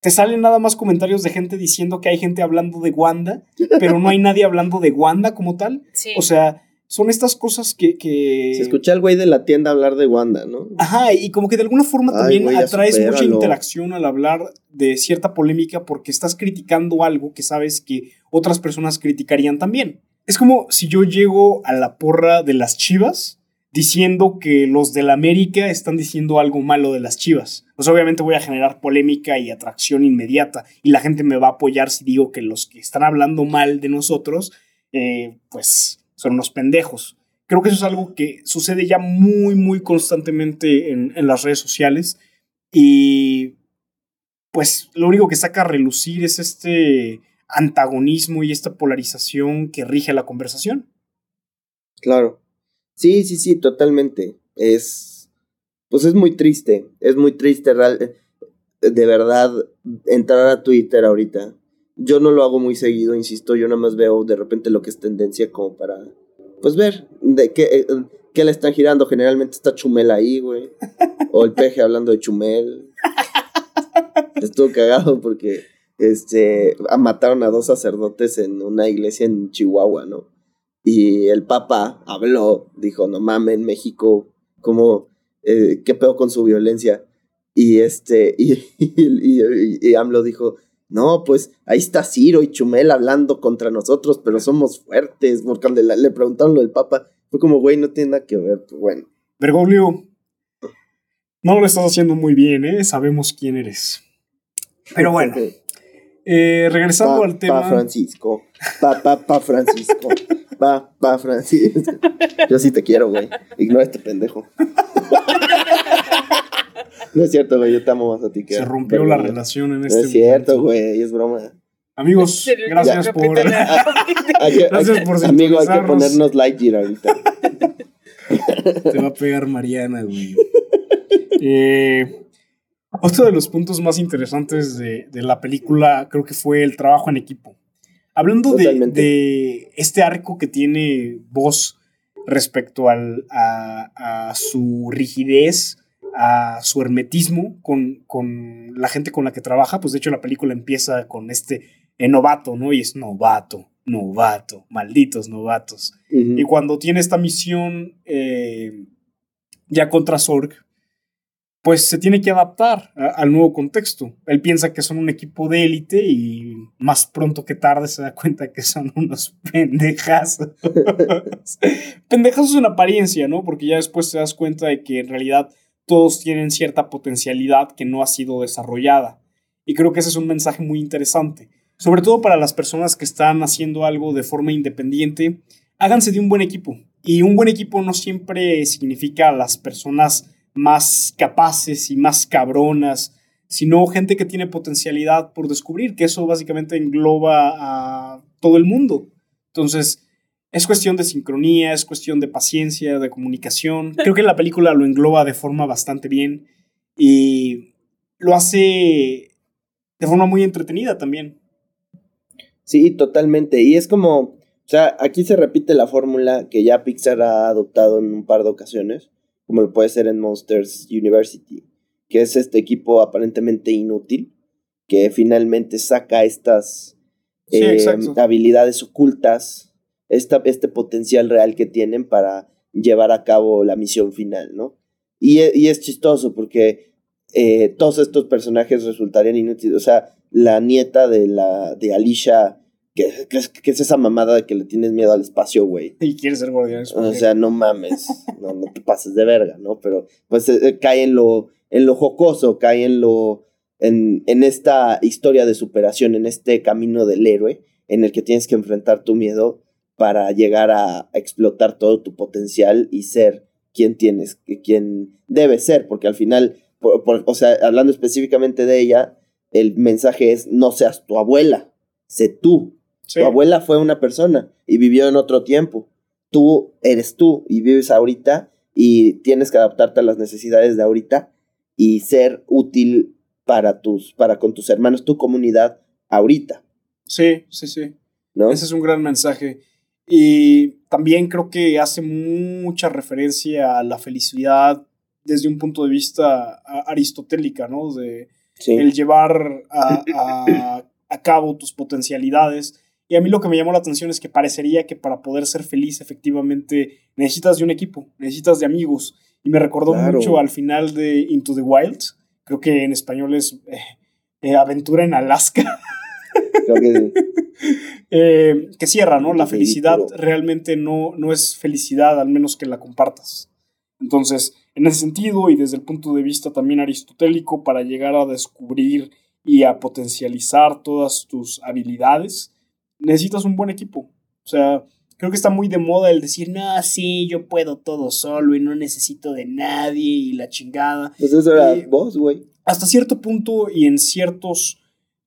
te salen nada más comentarios de gente diciendo que hay gente hablando de Wanda, pero no hay nadie hablando de Wanda como tal. Sí. O sea, son estas cosas que... que... Se escucha al güey de la tienda hablar de Wanda, ¿no? Ajá, y como que de alguna forma Ay, también güey, atraes mucha interacción al hablar de cierta polémica porque estás criticando algo que sabes que otras personas criticarían también. Es como si yo llego a la porra de las chivas diciendo que los del América están diciendo algo malo de las Chivas. Pues obviamente voy a generar polémica y atracción inmediata y la gente me va a apoyar si digo que los que están hablando mal de nosotros, eh, pues son unos pendejos. Creo que eso es algo que sucede ya muy, muy constantemente en, en las redes sociales y pues lo único que saca a relucir es este antagonismo y esta polarización que rige la conversación. Claro. Sí, sí, sí, totalmente. Es, pues es muy triste, es muy triste de verdad entrar a Twitter ahorita. Yo no lo hago muy seguido, insisto, yo nada más veo de repente lo que es tendencia como para, pues ver de qué, eh, qué le están girando. Generalmente está Chumel ahí, güey. O el peje hablando de Chumel. Estuvo cagado porque este, mataron a dos sacerdotes en una iglesia en Chihuahua, ¿no? Y el Papa habló, dijo, no mames, México, como, eh, ¿qué pedo con su violencia? Y este, y, y, y, AMLO dijo, no, pues ahí está Ciro y Chumel hablando contra nosotros, pero somos fuertes, porque le, le preguntaron lo del Papa, fue como, güey, no tiene nada que ver, pues bueno. Bergoglio, no lo estás haciendo muy bien, ¿eh? Sabemos quién eres. Pero bueno, eh, regresando al tema. Pa Francisco, pa, pa, pa Francisco. Va, va, Francis. Yo sí te quiero, güey. Ignora este pendejo. No es cierto, güey. Yo te amo más a ti que. Se rompió la relación en este No es cierto, güey. Es broma. Amigos, gracias por. gracias por Amigo, hay que ponernos Lightyear ahorita. Te va a pegar Mariana, güey. Eh, otro de los puntos más interesantes de, de la película creo que fue el trabajo en equipo. Hablando de, este arco que tiene Voss respecto al, a, su rigidez, a su hermetismo con, con, la gente con la que trabaja, pues de hecho la película empieza con este novato, ¿no? Y es novato, novato, malditos novatos. Y cuando tiene esta misión eh, ya contra Sorg, pues se tiene que adaptar al nuevo contexto. Él piensa que son un equipo de élite y más pronto que tarde se da cuenta que son unos pendejazos. pendejazos en apariencia, ¿no? Porque ya después te das cuenta de que en realidad todos tienen cierta potencialidad que no ha sido desarrollada. Y creo que ese es un mensaje muy interesante. Sobre todo para las personas que están haciendo algo de forma independiente, háganse de un buen equipo. Y un buen equipo no siempre significa las personas más capaces y más cabronas, sino gente que tiene potencialidad por descubrir, que eso básicamente engloba a todo el mundo. Entonces, es cuestión de sincronía, es cuestión de paciencia, de comunicación. Creo que la película lo engloba de forma bastante bien y lo hace de forma muy entretenida también. Sí, totalmente. Y es como, o sea, aquí se repite la fórmula que ya Pixar ha adoptado en un par de ocasiones como lo puede ser en Monsters University, que es este equipo aparentemente inútil, que finalmente saca estas eh, habilidades ocultas, esta, este potencial real que tienen para llevar a cabo la misión final, ¿no? Y, y es chistoso porque eh, todos estos personajes resultarían inútiles, o sea, la nieta de, la, de Alicia ¿Qué, es, esa mamada de que le tienes miedo al espacio, güey? Y quieres ser guardián. O sea, no mames. No, no te pases de verga, ¿no? Pero pues eh, eh, cae en lo, en lo jocoso, cae en lo. En, en esta historia de superación, en este camino del héroe, en el que tienes que enfrentar tu miedo para llegar a, explotar todo tu potencial y ser quien tienes, quien debes ser, porque al final, o sea, hablando específicamente de ella, el mensaje es no seas tu abuela, sé tú, tu abuela fue una persona y vivió en otro tiempo. Tú eres tú y vives ahorita y tienes que adaptarte a las necesidades de ahorita y ser útil para tus, para con tus hermanos, tu comunidad ahorita. Sí, sí, sí. ¿No? Ese es un gran mensaje. Y también creo que hace mucha referencia a la felicidad desde un punto de vista aristotélica, ¿no? De el llevar a, a cabo tus potencialidades y a mí lo que me llamó la atención es que parecería que para poder ser feliz efectivamente necesitas de un equipo, necesitas de amigos. Y me recordó mucho al final de Into the Wild, creo que en español es eh, eh, Aventura en Alaska. que, eh, que cierra, ¿no? La felicidad realmente no, no es felicidad, al menos que la compartas. Entonces, en ese sentido y desde el punto de vista también aristotélico, para llegar a descubrir y a potencializar todas tus habilidades, necesitas un buen equipo. O sea, creo que está muy de moda el decir, no, sí, yo puedo todo solo y no necesito de nadie y la chingada. Pues eso era vos, güey. hasta cierto punto y en ciertos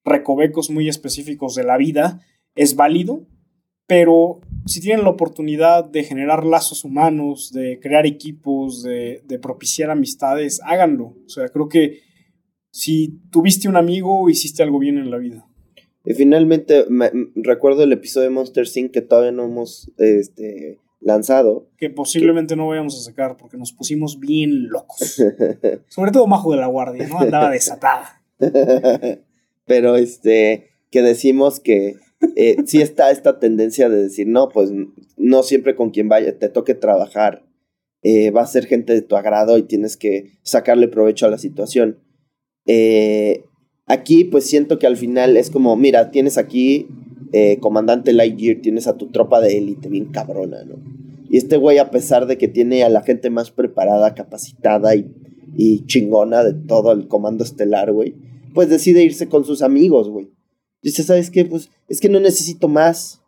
recovecos muy específicos de la vida es válido, pero si tienen la oportunidad de generar lazos humanos, de crear equipos, de, de propiciar amistades, háganlo. O sea, creo que si tuviste un amigo, hiciste algo bien en la vida. Y finalmente, me- recuerdo el episodio de Monster Inc. que todavía no hemos este, lanzado. Que posiblemente no vayamos a sacar porque nos pusimos bien locos. Sobre todo Majo de la Guardia, ¿no? Andaba desatada. Pero este, que decimos que eh, sí está esta tendencia de decir, no, pues no siempre con quien vaya, te toque trabajar, eh, va a ser gente de tu agrado y tienes que sacarle provecho a la situación. Eh, aquí pues siento que al final es como, mira, tienes aquí eh, comandante Lightyear, tienes a tu tropa de élite bien cabrona, ¿no? Y este güey, a pesar de que tiene a la gente más preparada, capacitada y, y chingona de todo el comando estelar, güey, pues decide irse con sus amigos, güey. Dice, ¿sabes qué? Pues es que no necesito más.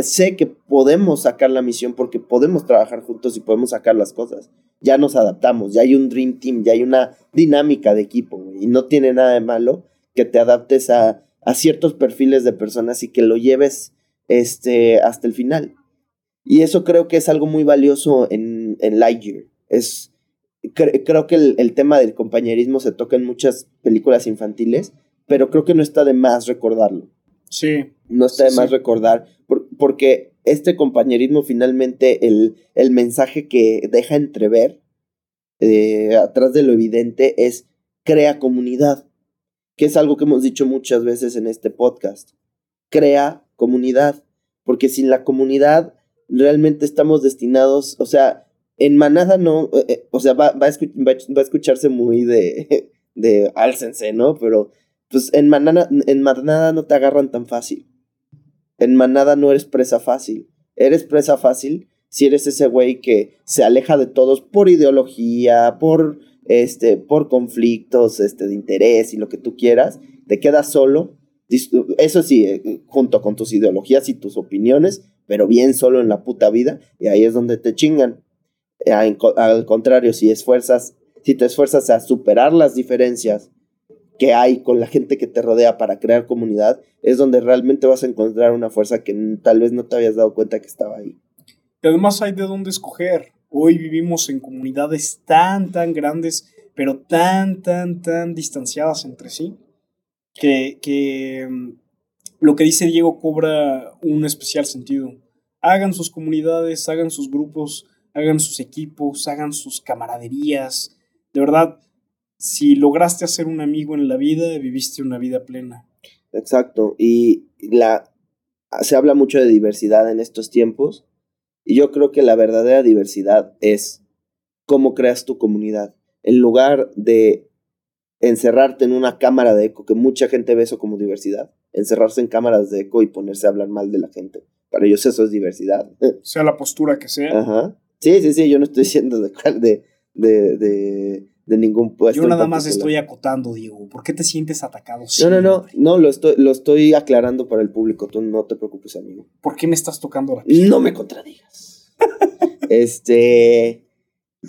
Sé que podemos sacar la misión porque podemos trabajar juntos y podemos sacar las cosas. Ya nos adaptamos, ya hay un Dream Team, ya hay una dinámica de equipo. Y no tiene nada de malo que te adaptes a, a ciertos perfiles de personas y que lo lleves este, hasta el final. Y eso creo que es algo muy valioso en, en Lightyear. Es, cre- creo que el, el tema del compañerismo se toca en muchas películas infantiles, pero creo que no está de más recordarlo. Sí, No está de más sí. recordar, por- porque este compañerismo finalmente, el, el mensaje que deja entrever eh, atrás de lo evidente es crea comunidad, que es algo que hemos dicho muchas veces en este podcast. Crea comunidad, porque sin la comunidad realmente estamos destinados, o sea, en manada no, eh, eh, o sea, va, va, a va a escucharse muy de, de álcense, ¿no? Pero pues en manada, en manada no te agarran tan fácil. En manada no eres presa fácil. Eres presa fácil si eres ese güey que se aleja de todos por ideología, por este, por conflictos este, de interés y lo que tú quieras, te quedas solo. Eso sí, eh, junto con tus ideologías y tus opiniones, pero bien solo en la puta vida, y ahí es donde te chingan. Eh, Al contrario, si esfuerzas, si te esfuerzas a superar las diferencias que hay con la gente que te rodea para crear comunidad, es donde realmente vas a encontrar una fuerza que tal vez no te habías dado cuenta que estaba ahí. Y además hay de dónde escoger. Hoy vivimos en comunidades tan, tan grandes, pero tan, tan, tan distanciadas entre sí, que, que mm, lo que dice Diego cobra un especial sentido. Hagan sus comunidades, hagan sus grupos, hagan sus equipos, hagan sus camaraderías. De verdad, si lograste hacer un amigo en la vida, viviste una vida plena. Exacto. Y la se habla mucho de diversidad en estos tiempos. Y yo creo que la verdadera diversidad es cómo creas tu comunidad. En lugar de encerrarte en una cámara de eco, que mucha gente ve eso como diversidad, encerrarse en cámaras de eco y ponerse a hablar mal de la gente. Para ellos eso es diversidad. Sea la postura que sea. Ajá. Sí, sí, sí, yo no estoy diciendo de, de, de, de, de ningún puesto. Yo nada más estoy acotando, Diego. ¿Por qué te sientes atacado? No, no, no, no, lo estoy, lo estoy aclarando para el público, tú no te preocupes, amigo. ¿Por qué me estás tocando la piel? No me contradigas. este,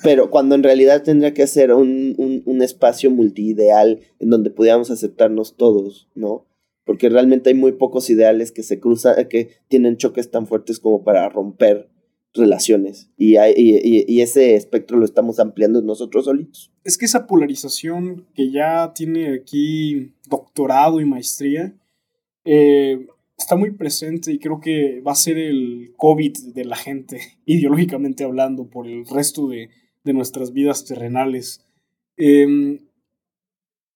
pero cuando en realidad tendría que ser un, un, un espacio multiideal en donde pudiéramos aceptarnos todos, ¿no? Porque realmente hay muy pocos ideales que se cruzan, que tienen choques tan fuertes como para romper relaciones. Y, y, y- ese espectro lo estamos ampliando nosotros solitos. Es que esa polarización que ya tiene aquí doctorado y maestría eh, está muy presente y creo que va a ser el COVID de la gente, ideológicamente hablando, por el resto de, de nuestras vidas terrenales. Eh,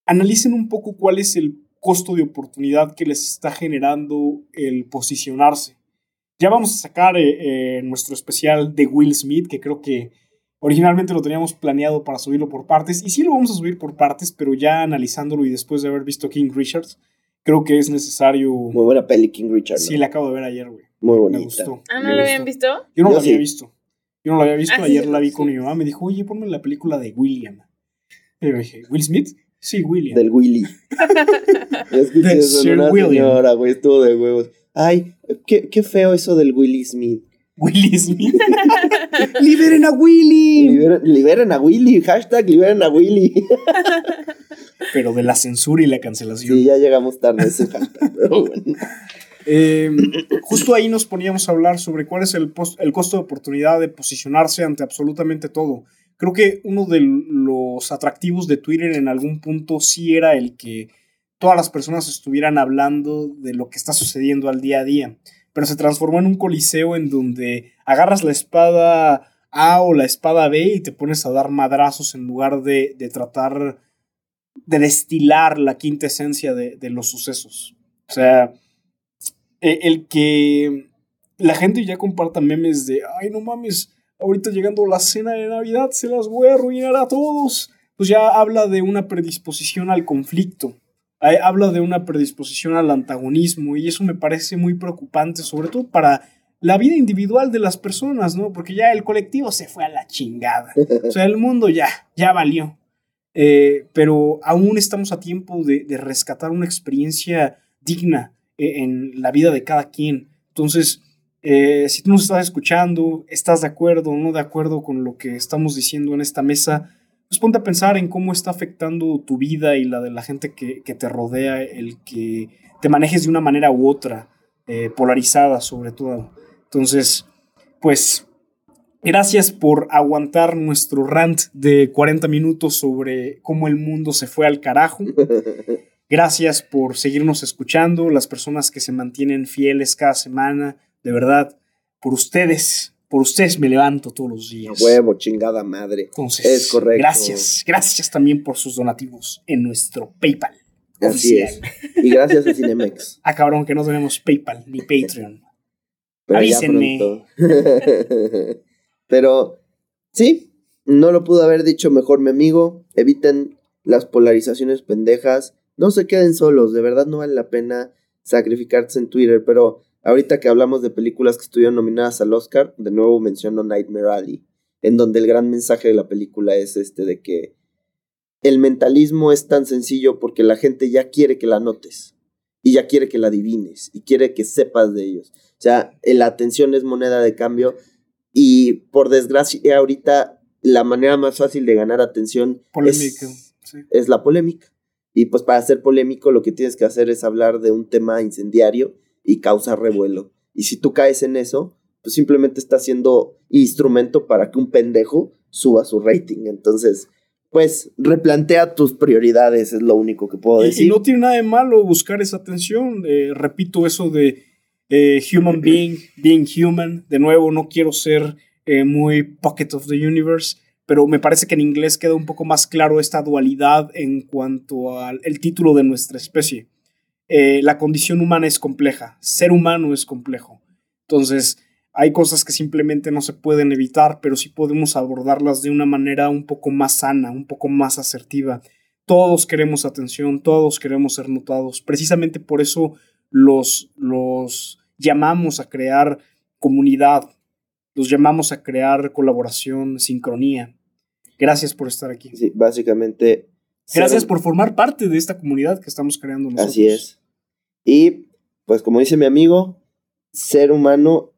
analicen un poco cuál es el costo de oportunidad que les está generando el posicionarse. Ya vamos a sacar eh, eh, nuestro especial de Will Smith, que creo que originalmente lo teníamos planeado para subirlo por partes, y sí lo vamos a subir por partes, pero ya analizándolo y después de haber visto King Richards, creo que es necesario... Muy buena peli, King Richard. ¿no? Sí, la acabo de ver ayer, güey. Muy Me bonita. gustó. Ah, ¿no me gustó. habían visto? Yo no Yo lo había visto. Yo no la había visto, Ah, sí, ayer la vi con sí. mi mamá. Me dijo, oye, ponme la película de William. Y yo dije, ¿Will Smith? Sí, William. Del Willy. Escuché De eso una William. señora, güey, estuvo de huevos. Ay, qué, qué feo eso del Willy Smith. Willy Smith. ¡Liberen a Willy! Liberen, liberen a Willy, hashtag liberen a Willy. Pero de la censura y la cancelación. Sí, ya llegamos tarde a ese hashtag, pero bueno. Eh, justo ahí nos poníamos a hablar sobre cuál es el, pos- el costo de oportunidad de posicionarse ante absolutamente todo. Creo que uno de los atractivos de Twitter en algún punto sí era el que todas las personas estuvieran hablando de lo que está sucediendo al día a día. Pero se transformó en un coliseo en donde agarras la espada A o la espada B y te pones a dar madrazos en lugar de, de tratar de destilar la quinta esencia de, de los sucesos. O sea, eh, el que la gente ya comparta memes de, ay, no mames, ahorita llegando la cena de Navidad se las voy a arruinar a todos, pues ya habla de una predisposición al conflicto, habla de una predisposición al antagonismo y eso me parece muy preocupante, sobre todo para la vida individual de las personas, ¿no? Porque ya el colectivo se fue a la chingada. O sea, el mundo ya, ya valió. Eh, pero aún estamos a tiempo de, de rescatar una experiencia digna eh, en la vida de cada quien. Entonces, eh, si tú nos estás escuchando, estás de acuerdo o no de acuerdo con lo que estamos diciendo en esta mesa, pues ponte a pensar en cómo está afectando tu vida y la de la gente que, que te rodea, el que te manejes de una manera u otra, eh, polarizada sobre todo. Entonces, pues gracias por aguantar nuestro rant de 40 minutos sobre cómo el mundo se fue al carajo. Gracias por seguirnos escuchando, las personas que se mantienen fieles cada semana. De verdad, por ustedes, por ustedes me levanto todos los días. Huevo, chingada madre. Entonces, Es correcto. gracias. Gracias también por sus donativos en nuestro PayPal. Así oficial. es. Y gracias a Cinemex. Ah, cabrón, que no tenemos PayPal ni Patreon. Pero Avísenme. Pero sí, no lo pudo haber dicho mejor mi amigo. Eviten las polarizaciones pendejas. No se queden solos, de verdad no vale la pena sacrificarse en Twitter. Pero ahorita que hablamos de películas que estuvieron nominadas al Oscar, de nuevo menciono Nightmare Alley, en donde el gran mensaje de la película es este de que el mentalismo es tan sencillo porque la gente ya quiere que la notes y ya quiere que la adivines y quiere que sepas de ellos. O sea, la atención es moneda de cambio y por desgracia ahorita la manera más fácil de ganar atención es, sí. es la polémica. Y pues para ser polémico lo que tienes que hacer es hablar de un tema incendiario y causar revuelo. Y si tú caes en eso, pues simplemente estás siendo instrumento para que un pendejo suba su rating. Entonces, pues replantea tus prioridades, es lo único que puedo Y- decir. Y, no tiene nada de malo buscar esa atención. Eh, repito eso de eh, human being, being human. De nuevo, no quiero ser eh, muy pocket of the universe, pero me parece que en inglés queda un poco más claro esta dualidad en cuanto al el título de nuestra especie. Eh, la condición humana es compleja, ser humano es complejo. Entonces, hay cosas que simplemente no se pueden evitar, pero sí podemos abordarlas de una manera un poco más sana, un poco más asertiva. Todos queremos atención, todos queremos ser notados. Precisamente por eso los, los llamamos a crear comunidad, los llamamos a crear colaboración, sincronía. Gracias por estar aquí. Sí, básicamente. Gracias por formar parte de esta comunidad que estamos creando nosotros. Así es. Y pues como dice mi amigo, ser humano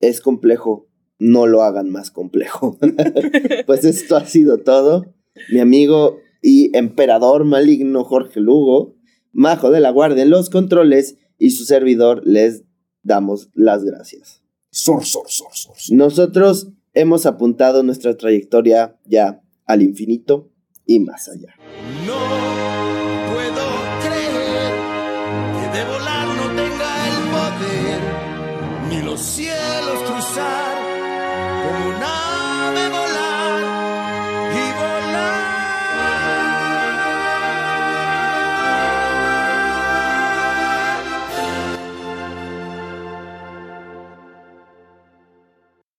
es complejo. No lo hagan más complejo. pues esto ha sido todo. Mi amigo y emperador maligno Jorge Lugo, majo de la guardia en los controles y su servidor les damos las gracias. Sor, sor, sor. sor. Nosotros hemos apuntado nuestra trayectoria ya al infinito y más allá. No puedo creer que de volar no tenga el poder, ni los cielos